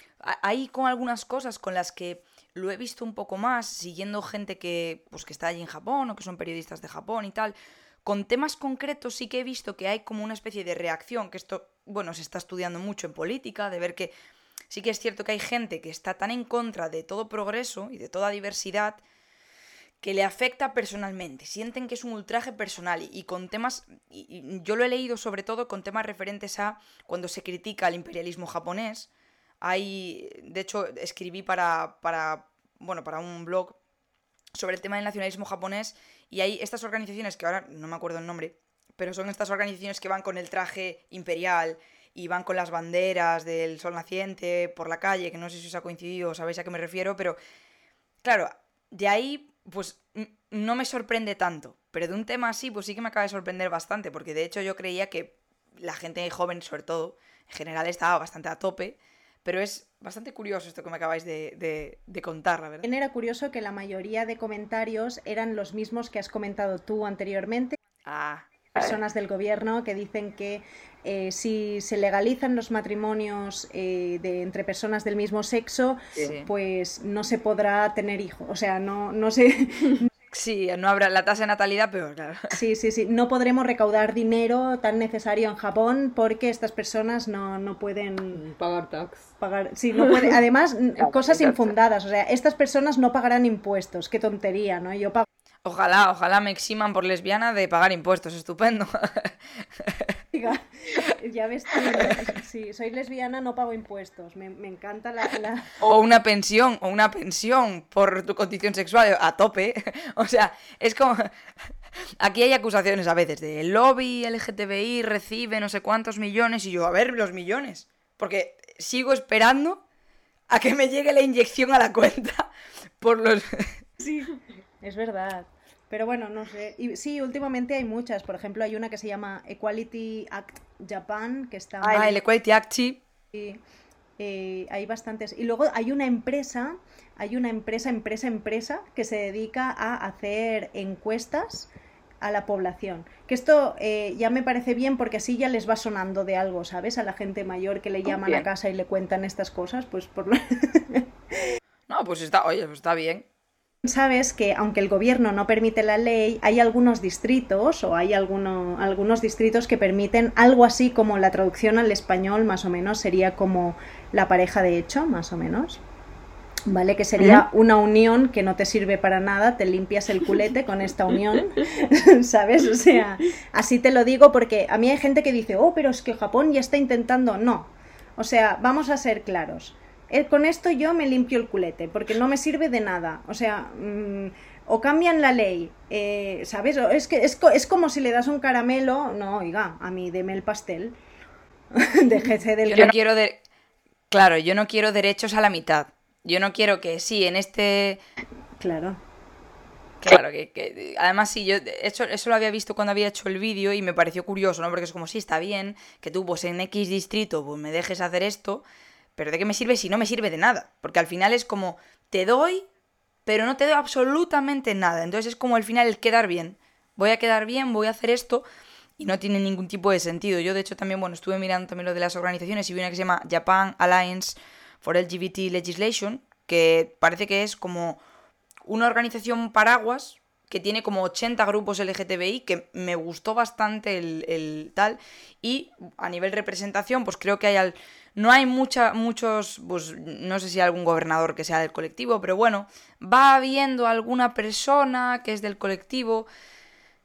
hay con algunas cosas con las que lo he visto un poco más, siguiendo gente que, pues, que está allí en Japón o que son periodistas de Japón y tal. Con temas concretos sí que he visto que hay como una especie de reacción, que esto, bueno, se está estudiando mucho en política, de ver que sí que es cierto que hay gente que está tan en contra de todo progreso y de toda diversidad que le afecta personalmente, sienten que es un ultraje personal y, con temas, yo lo he leído sobre todo con temas referentes a cuando se critica al imperialismo japonés, hay, de hecho, escribí para, para, bueno, para un blog sobre el tema del nacionalismo japonés y hay estas organizaciones que ahora no me acuerdo el nombre, pero son estas organizaciones que van con el traje imperial y van con las banderas del sol naciente por la calle, que no sé si os ha coincidido o sabéis a qué me refiero, pero claro, de ahí pues no me sorprende tanto, pero de un tema así pues sí que me acaba de sorprender bastante, porque de hecho yo creía que la gente joven sobre todo, en general estaba bastante a tope, pero es bastante curioso esto que me acabáis de, de- de contar, la verdad. También era curioso que la mayoría de comentarios eran los mismos que has comentado tú anteriormente, Ah, personas del gobierno que dicen que eh, si se legalizan los matrimonios eh, de, entre personas del mismo sexo, sí. pues no se podrá tener hijos. O sea, no, no sé, Sí, no habrá la tasa de natalidad, pero claro. sí, sí, sí, no podremos recaudar dinero tan necesario en Japón porque estas personas no, no pueden Pagar tax. pagar, sí, no puede, además cosas infundadas, o sea, estas personas no pagarán impuestos, qué tontería, ¿no? Yo pago Ojalá, ojalá me eximan por lesbiana de pagar impuestos, estupendo. Diga, ya ves sí, soy lesbiana, no pago impuestos, me, me encanta la, la- O una pensión, o una pensión por tu condición sexual a tope. O sea, es como... Aquí hay acusaciones a veces de lobby LGTBI recibe no sé cuántos millones y yo, a ver, los millones. Porque sigo esperando a que me llegue la inyección a la cuenta por los... Sí, es verdad. Pero bueno, no sé. Y sí, últimamente hay muchas. Por ejemplo, hay una que se llama Equality Act Japan, que está... Ah, el Equality Act, sí. Sí, eh, hay bastantes. Y luego hay una empresa, hay una empresa, empresa, empresa, que se dedica a hacer encuestas a la población. Que esto eh, ya me parece bien porque así ya les va sonando de algo, ¿sabes? A la gente mayor que le llaman a casa y le cuentan estas cosas, pues por lo... No, pues está, oye, pues está bien. Sabes que aunque el gobierno no permite la ley, hay algunos distritos o hay alguno- algunos distritos que permiten algo así como la traducción al español, más o menos, sería como la pareja de hecho, más o menos. ¿vale? Que sería una unión que no te sirve para nada, te limpias el culete con esta unión, ¿sabes? O sea, así te lo digo porque a mí hay gente que dice, oh, pero es que Japón ya está intentando, no. O sea, vamos a ser claros. Eh, con esto yo me limpio el culete, porque no me sirve de nada. O sea, mm, o cambian la ley, eh, ¿sabes? Es que es, es, como si le das un caramelo, no, oiga, a mí deme el pastel. Déjese del... Yo no quiero de... Claro, yo no quiero derechos a la mitad. Yo no quiero que sí, en este... Claro. Claro, que, además sí, yo eso, eso lo había visto cuando había hecho el vídeo y me pareció curioso, ¿no? Porque es como, sí, está bien que tú pues en X distrito pues me dejes hacer esto, pero ¿de qué me sirve si no me sirve de nada? Porque al final es como, te doy, pero no te doy absolutamente nada. Entonces es como al final el quedar bien. Voy a quedar bien, voy a hacer esto y no tiene ningún tipo de sentido. Yo de hecho también, bueno, estuve mirando también lo de las organizaciones y vi una que se llama Japan Alliance for LGBT Legislation, que parece que es como una organización paraguas que tiene como 80 grupos LGTBI, que me gustó bastante el, tal. Y a nivel representación, pues creo que hay al... No hay mucha, muchos, pues no sé si algún gobernador que sea del colectivo, pero bueno, va habiendo alguna persona que es del colectivo,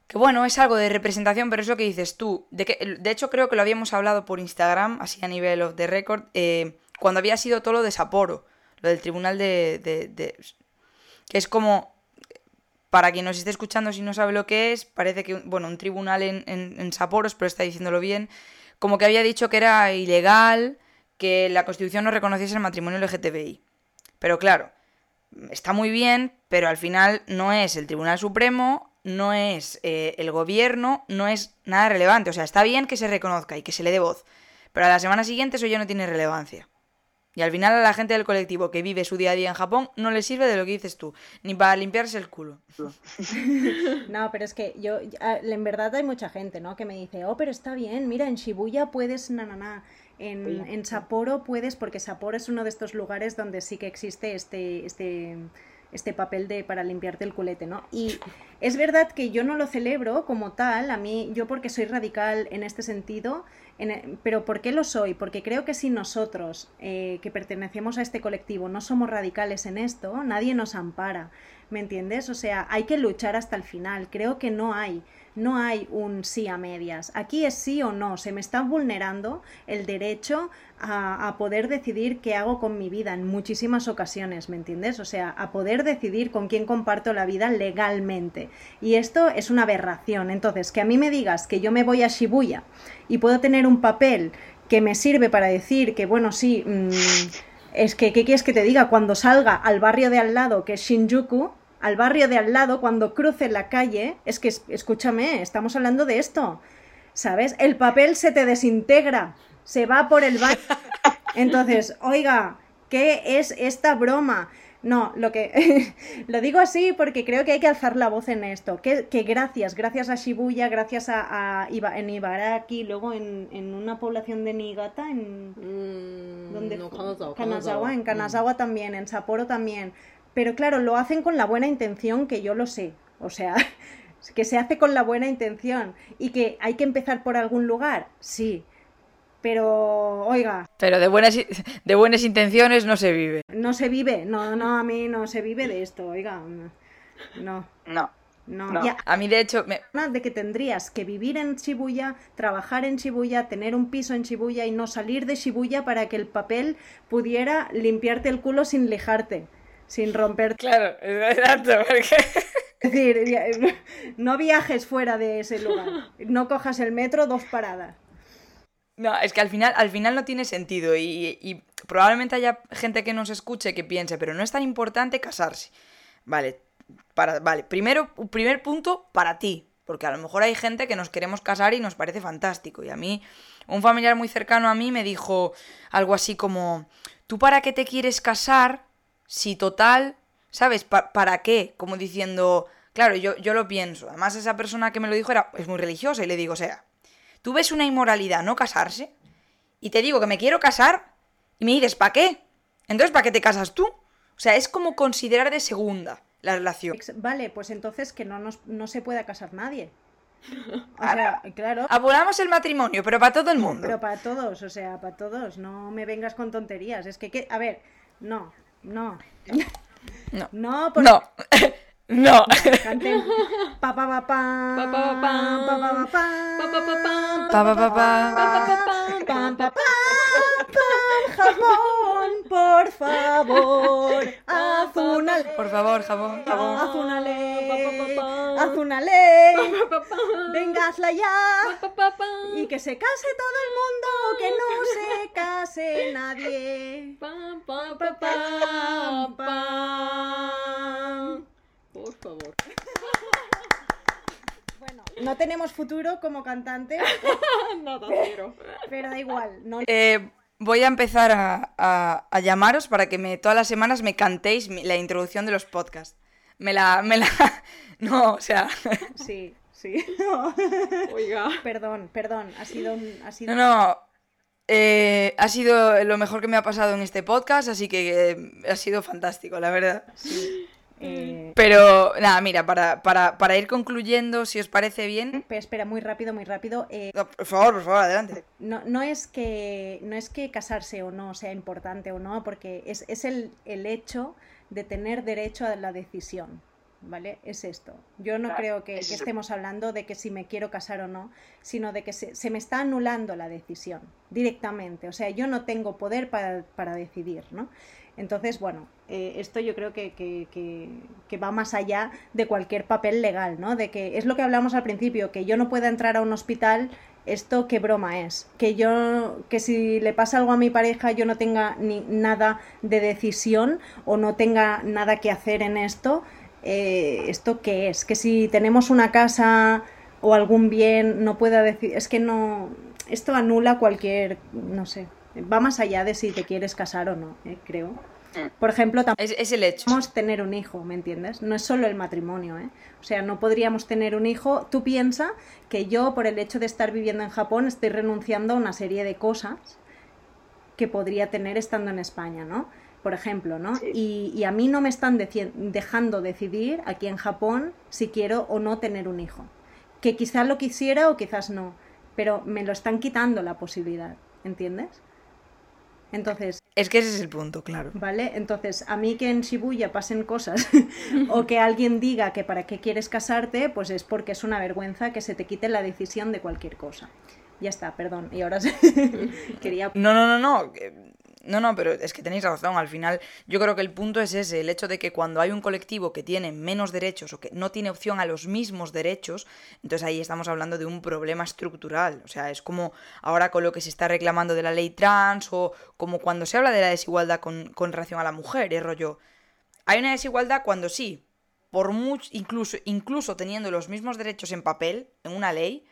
que bueno, es algo de representación, pero es lo que dices tú. De, que, de hecho, creo que lo habíamos hablado por Instagram, así a nivel of the record, eh, cuando había sido todo lo de Sapporo, lo del tribunal de, de, que es como, para quien nos esté escuchando si no sabe lo que es, parece que, bueno, un tribunal en, en, en Sapporo, espero está diciéndolo bien, como que había dicho que era ilegal que la Constitución no reconociese el matrimonio LGTBI. Pero claro, está muy bien, pero al final no es el Tribunal Supremo, no es eh, el gobierno, no es nada relevante. O sea, está bien que se reconozca y que se le dé voz, pero a la semana siguiente eso ya no tiene relevancia. Y al final a la gente del colectivo que vive su día a día en Japón no le sirve de lo que dices tú, ni para limpiarse el culo. No, pero es que yo, en verdad hay mucha gente, ¿no? Que me dice, oh, pero está bien, mira, en Shibuya puedes, na, na, na. En, en Sapporo puedes, porque Sapporo es uno de estos lugares donde sí que existe este, este, este papel de para limpiarte el culete, ¿no? Y es verdad que yo no lo celebro como tal, a mí, yo porque soy radical en este sentido, pero ¿por qué lo soy? Porque creo que si nosotros, eh, que pertenecemos a este colectivo, no somos radicales en esto, nadie nos ampara, ¿me entiendes? O sea, hay que luchar hasta el final, creo que no hay no hay un sí a medias. Aquí es sí o no. Se me está vulnerando el derecho a, poder decidir qué hago con mi vida en muchísimas ocasiones, ¿me entiendes? O sea, a poder decidir con quién comparto la vida legalmente. Y esto es una aberración. Entonces, que a mí me digas que yo me voy a Shibuya y puedo tener un papel que me sirve para decir que, bueno, sí, mm, es que, ¿qué quieres que te diga? Cuando salga al barrio de al lado, que es Shinjuku, al barrio de al lado, cuando cruce la calle, es que, escúchame, estamos hablando de esto, ¿sabes? El papel se te desintegra, se va por el baño. Entonces, oiga, ¿qué es esta broma? No, lo que lo digo así porque creo que hay que alzar la voz en esto. Que, gracias, gracias a Shibuya, gracias a, en Ibaraki, luego en, en, una población de Niigata, en mm, donde Kanazawa, en Kanazawa también, en Sapporo también. Pero claro, lo hacen con la buena intención, que yo lo sé. O sea, que se hace con la buena intención. Y que hay que empezar por algún lugar, sí. Pero, oiga. Pero de buenas, de buenas intenciones no se vive. No se vive, no, no, a mí no se vive de esto, oiga. No. No. No, a mí de hecho me... de que tendrías que vivir en Shibuya, trabajar en Shibuya, tener un piso en Shibuya y no salir de Shibuya para que el papel pudiera limpiarte el culo sin lijarte sin romper. Claro, exacto, porque... Es decir, no viajes fuera de ese lugar. No cojas el metro dos paradas. No, es que al final, al final no tiene sentido y, probablemente haya gente que nos escuche que piense, pero no es tan importante casarse. Vale, para, vale, primero, primer punto para ti, porque a lo mejor hay gente que nos queremos casar y nos parece fantástico. Y a mí, un familiar muy cercano a mí me dijo algo así como, ¿tú para qué te quieres casar si total, ¿sabes? ¿Para qué? Como diciendo, claro, yo, yo lo pienso. Además, esa persona que me lo dijo era, es muy religiosa y le digo, o sea, tú ves una inmoralidad no casarse y te digo que me quiero casar y me dices, ¿para qué? Entonces, ¿para qué te casas tú? O sea, es como considerar de segunda la relación. Vale, pues entonces que no, nos, no se pueda casar nadie. O sea, claro. Abolamos el matrimonio, pero para todo el mundo. Pero para todos, o sea, para todos. No me vengas con tonterías. Es que, que a ver, no. No. No. No, por... No. no. Canten. Pa pa pa pa. Pa, pa, pa, pa. Pa pa pa pa. Pa, pa, pa, pa. Pa, pa, pa, pa. Pam, pam, pam, pam, Japón, por favor, Por favor, jabón, jabón. Haz una ley, Pa, pa, pa, pa. haz una ley, Pa, pa, pa. venga, hazla ya. Pa, pa, pa. Y que se case todo el mundo, que no se case nadie. Pa, pa, pa, pa, pa. Por favor. Bueno, no tenemos futuro como cantante, Nada cero. pero da igual. No, Eh, voy a empezar a, a- a llamaros para que me, todas las semanas me cantéis la introducción de los podcasts. Me la, me la... No, o sea... Sí, sí. No. Oiga. Perdón, perdón, ha sido un... Ha sido... No, no. eh, ha sido lo mejor que me ha pasado en este podcast, así que eh, ha sido fantástico, la verdad. Eh, Pero nada, mira, para, para, para ir concluyendo, si os parece bien... pero espera, muy rápido, muy rápido. eh, No, por favor, por favor, adelante. no, no, es que, no es que casarse o no sea importante o no, porque es, es el, el hecho de tener derecho a la decisión. ¿Vale? Es esto. Yo no creo que, que estemos hablando de que si me quiero casar o no, sino de que se, se me está anulando la decisión directamente. O sea, yo no tengo poder para, para decidir, ¿no? Entonces, bueno, eh, esto yo creo que, que- que- que va más allá de cualquier papel legal, ¿no? De que es lo que hablamos al principio, que yo no pueda entrar a un hospital, esto qué broma es. Que yo, que si le pasa algo a mi pareja, yo no tenga ni nada de decisión o no tenga nada que hacer en esto, eh, ¿esto qué es? Que si tenemos una casa o algún bien, no pueda decir, es que no, esto anula cualquier, no sé, va más allá de si te quieres casar o no, eh, creo. Por ejemplo, tampoco Es, es el hecho. podemos tener un hijo, ¿me entiendes? No es solo el matrimonio, ¿eh? O sea, no podríamos tener un hijo. Tú piensa que yo, por el hecho de estar viviendo en Japón, estoy renunciando a una serie de cosas que podría tener estando en España, ¿no? Por ejemplo, ¿no? Y, y a mí no me están dejando decidir aquí en Japón si quiero o no tener un hijo. Que quizás lo quisiera o quizás no, pero me lo están quitando la posibilidad, ¿entiendes? Entonces, Es que ese es el punto, claro. ¿Vale? Entonces, a mí que en Shibuya pasen cosas o que alguien diga que para qué quieres casarte, pues es porque es una vergüenza que se te quite la decisión de cualquier cosa. Ya está, perdón. Y ahora quería... No, no, no, no. No, no, pero es que tenéis razón. Al final, yo creo que el punto es ese, el hecho de que cuando hay un colectivo que tiene menos derechos o que no tiene opción a los mismos derechos, entonces ahí estamos hablando de un problema estructural. O sea, es como ahora con lo que se está reclamando de la ley trans o como cuando se habla de la desigualdad con, con relación a la mujer, es rollo. Hay una desigualdad cuando sí, por mucho, incluso, incluso teniendo los mismos derechos en papel, en una ley,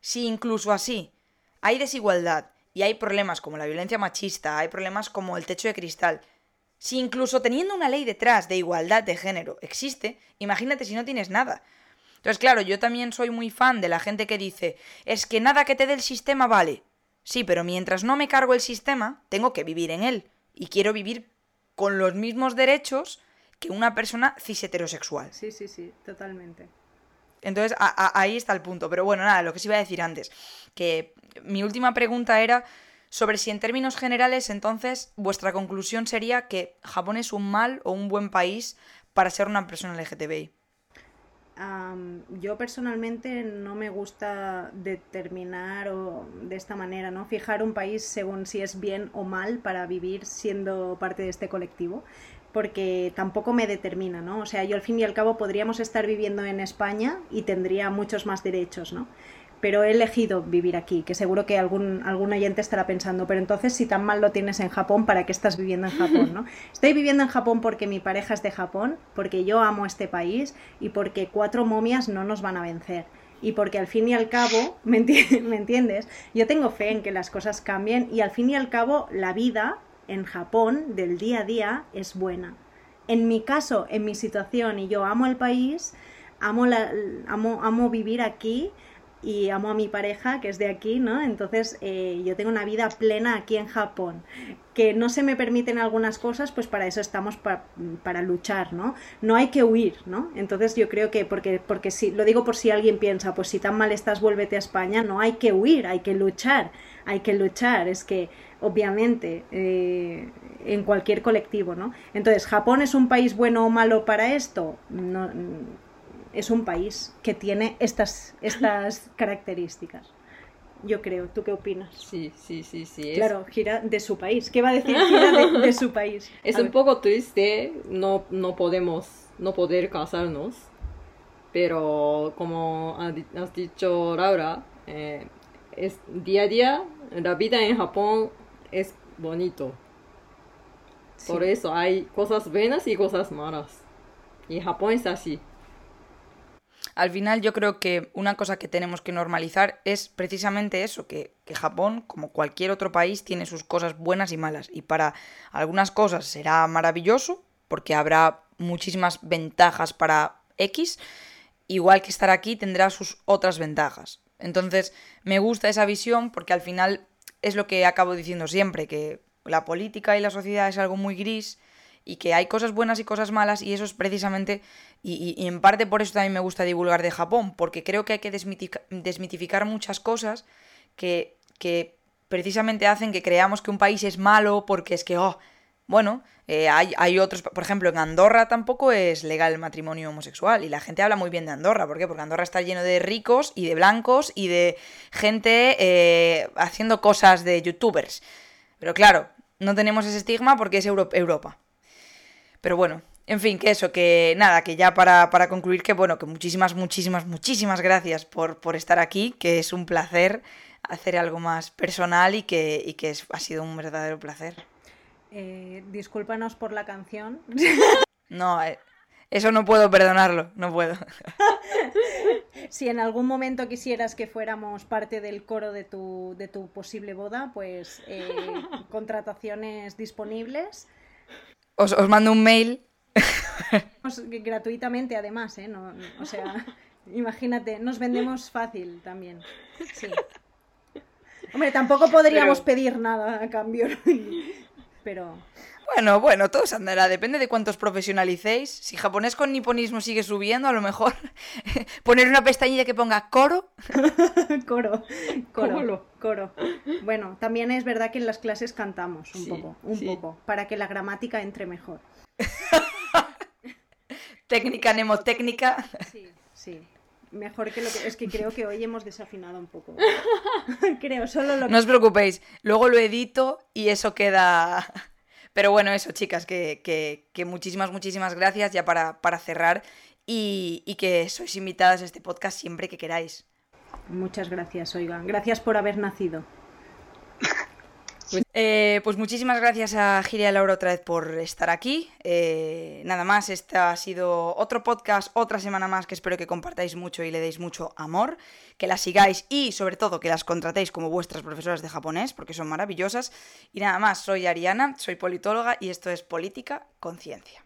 si incluso así hay desigualdad y hay problemas como la violencia machista, hay problemas como el techo de cristal, si incluso teniendo una ley detrás de igualdad de género existe, imagínate si no tienes nada. Entonces, claro, yo también soy muy fan de la gente que dice, es que nada que te dé el sistema vale. Sí, pero mientras no me cargo el sistema, tengo que vivir en él. Y quiero vivir con los mismos derechos que una persona cis heterosexual. Sí, sí, sí, totalmente. Entonces, a- ahí está el punto. Pero bueno, nada, lo que os iba a decir antes. Que mi última pregunta era sobre si en términos generales, entonces, vuestra conclusión sería que Japón es un mal o un buen país para ser una persona LGTBI. Am, yo personalmente no me gusta determinar o de esta manera, ¿no? Fijar un país según si es bien o mal para vivir siendo parte de este colectivo, porque tampoco me determina, ¿no? O sea, yo al fin y al cabo podríamos estar viviendo en España y tendría muchos más derechos, ¿no? Pero he elegido vivir aquí, que seguro que algún, algún oyente estará pensando, pero entonces si tan mal lo tienes en Japón, ¿para qué estás viviendo en Japón, no? Estoy viviendo en Japón porque mi pareja es de Japón, porque yo amo este país y porque cuatro momias no nos van a vencer. Y porque al fin y al cabo, ¿me, enti- ¿me entiendes? Yo tengo fe en que las cosas cambien y al fin y al cabo la vida en Japón del día a día es buena. En mi caso, en mi situación, y yo amo el país, amo, la, amo, amo vivir aquí y amo a mi pareja, que es de aquí, ¿no? Entonces eh, yo tengo una vida plena aquí en Japón. Que no se me permiten algunas cosas, pues para eso estamos para luchar, ¿no? No hay que huir, ¿no? Entonces yo creo que, porque, porque si, lo digo por si alguien piensa, pues si tan mal estás, vuélvete a España, no hay que huir, hay que luchar, hay que luchar. Es que, obviamente, eh, en cualquier colectivo, ¿no? Entonces, ¿Japón es un país bueno o malo para esto? No es un país que tiene estas, estas características. Yo creo. ¿Tú qué opinas? Sí, sí, sí, sí. Claro, gira de su país. ¿Qué va a decir gira de, su país? Es un poco triste no, no podemos, no poder casarnos. Pero como has dicho Laura, eh, es día a día la vida en Japón es bonito. Por eso hay cosas buenas y cosas malas. Y Japón es así. Al final yo creo que una cosa que tenemos que normalizar es precisamente eso, que, Japón, como cualquier otro país, tiene sus cosas buenas y malas. Y para algunas cosas será maravilloso, porque habrá muchísimas ventajas para X, igual que estar aquí tendrá sus otras ventajas. Entonces, me gusta esa visión porque al final es lo que acabo diciendo siempre, que la política y la sociedad es algo muy gris y que hay cosas buenas y cosas malas y eso es precisamente, y, en parte por eso también me gusta divulgar de Japón, porque creo que hay que desmitificar muchas cosas que, que precisamente hacen que creamos que un país es malo porque es que, oh, bueno, eh, hay, hay, otros, por ejemplo, en Andorra tampoco es legal el matrimonio homosexual y la gente habla muy bien de Andorra, ¿por qué? Porque Andorra está lleno de ricos y de blancos y de gente eh, haciendo cosas de youtubers. Pero claro, no tenemos ese estigma porque es Europa. Pero bueno, en fin, que eso, que nada, que ya para, concluir, que bueno, que muchísimas, muchísimas, muchísimas gracias por, por estar aquí, que es un placer hacer algo más personal y que, y que ha sido un verdadero placer. Eh, discúlpanos por la canción. No, eh, eso no puedo perdonarlo, no puedo. si en algún momento quisieras que fuéramos parte del coro de tu, de tu posible boda, pues eh, contrataciones disponibles. Os, mando un mail. Pues, gratuitamente, además, ¿eh? No, o sea, imagínate, nos vendemos fácil también. Sí. Hombre, tampoco podríamos pedir nada a cambio, pero... Bueno, bueno, todo se andará, depende de cuántos profesionalicéis. Si japonés con niponismo sigue subiendo, a lo mejor poner una pestañilla que ponga coro. coro, coro, coro. Bueno, también es verdad que en las clases cantamos un poco, un poco, para que la gramática entre mejor. Técnica mnemotécnica. Sí, sí. Mejor que lo que. Es que creo que hoy hemos desafinado un poco. creo, solo lo No os preocupéis, luego lo edito y eso queda. Pero bueno, eso, chicas, que, muchísimas, muchísimas gracias ya para, para cerrar y, y, que sois invitadas a este podcast siempre que queráis. Muchas gracias, oigan. Gracias por haber nacido. Pues, eh, pues, muchísimas gracias a Giria Laura otra vez por estar aquí. Eh, nada más, este ha sido otro podcast, otra semana más que espero que compartáis mucho y le deis mucho amor, que las sigáis y sobre todo que las contratéis como vuestras profesoras de japonés porque son maravillosas. Y nada más, soy Ariana, soy politóloga y esto es Política Conciencia.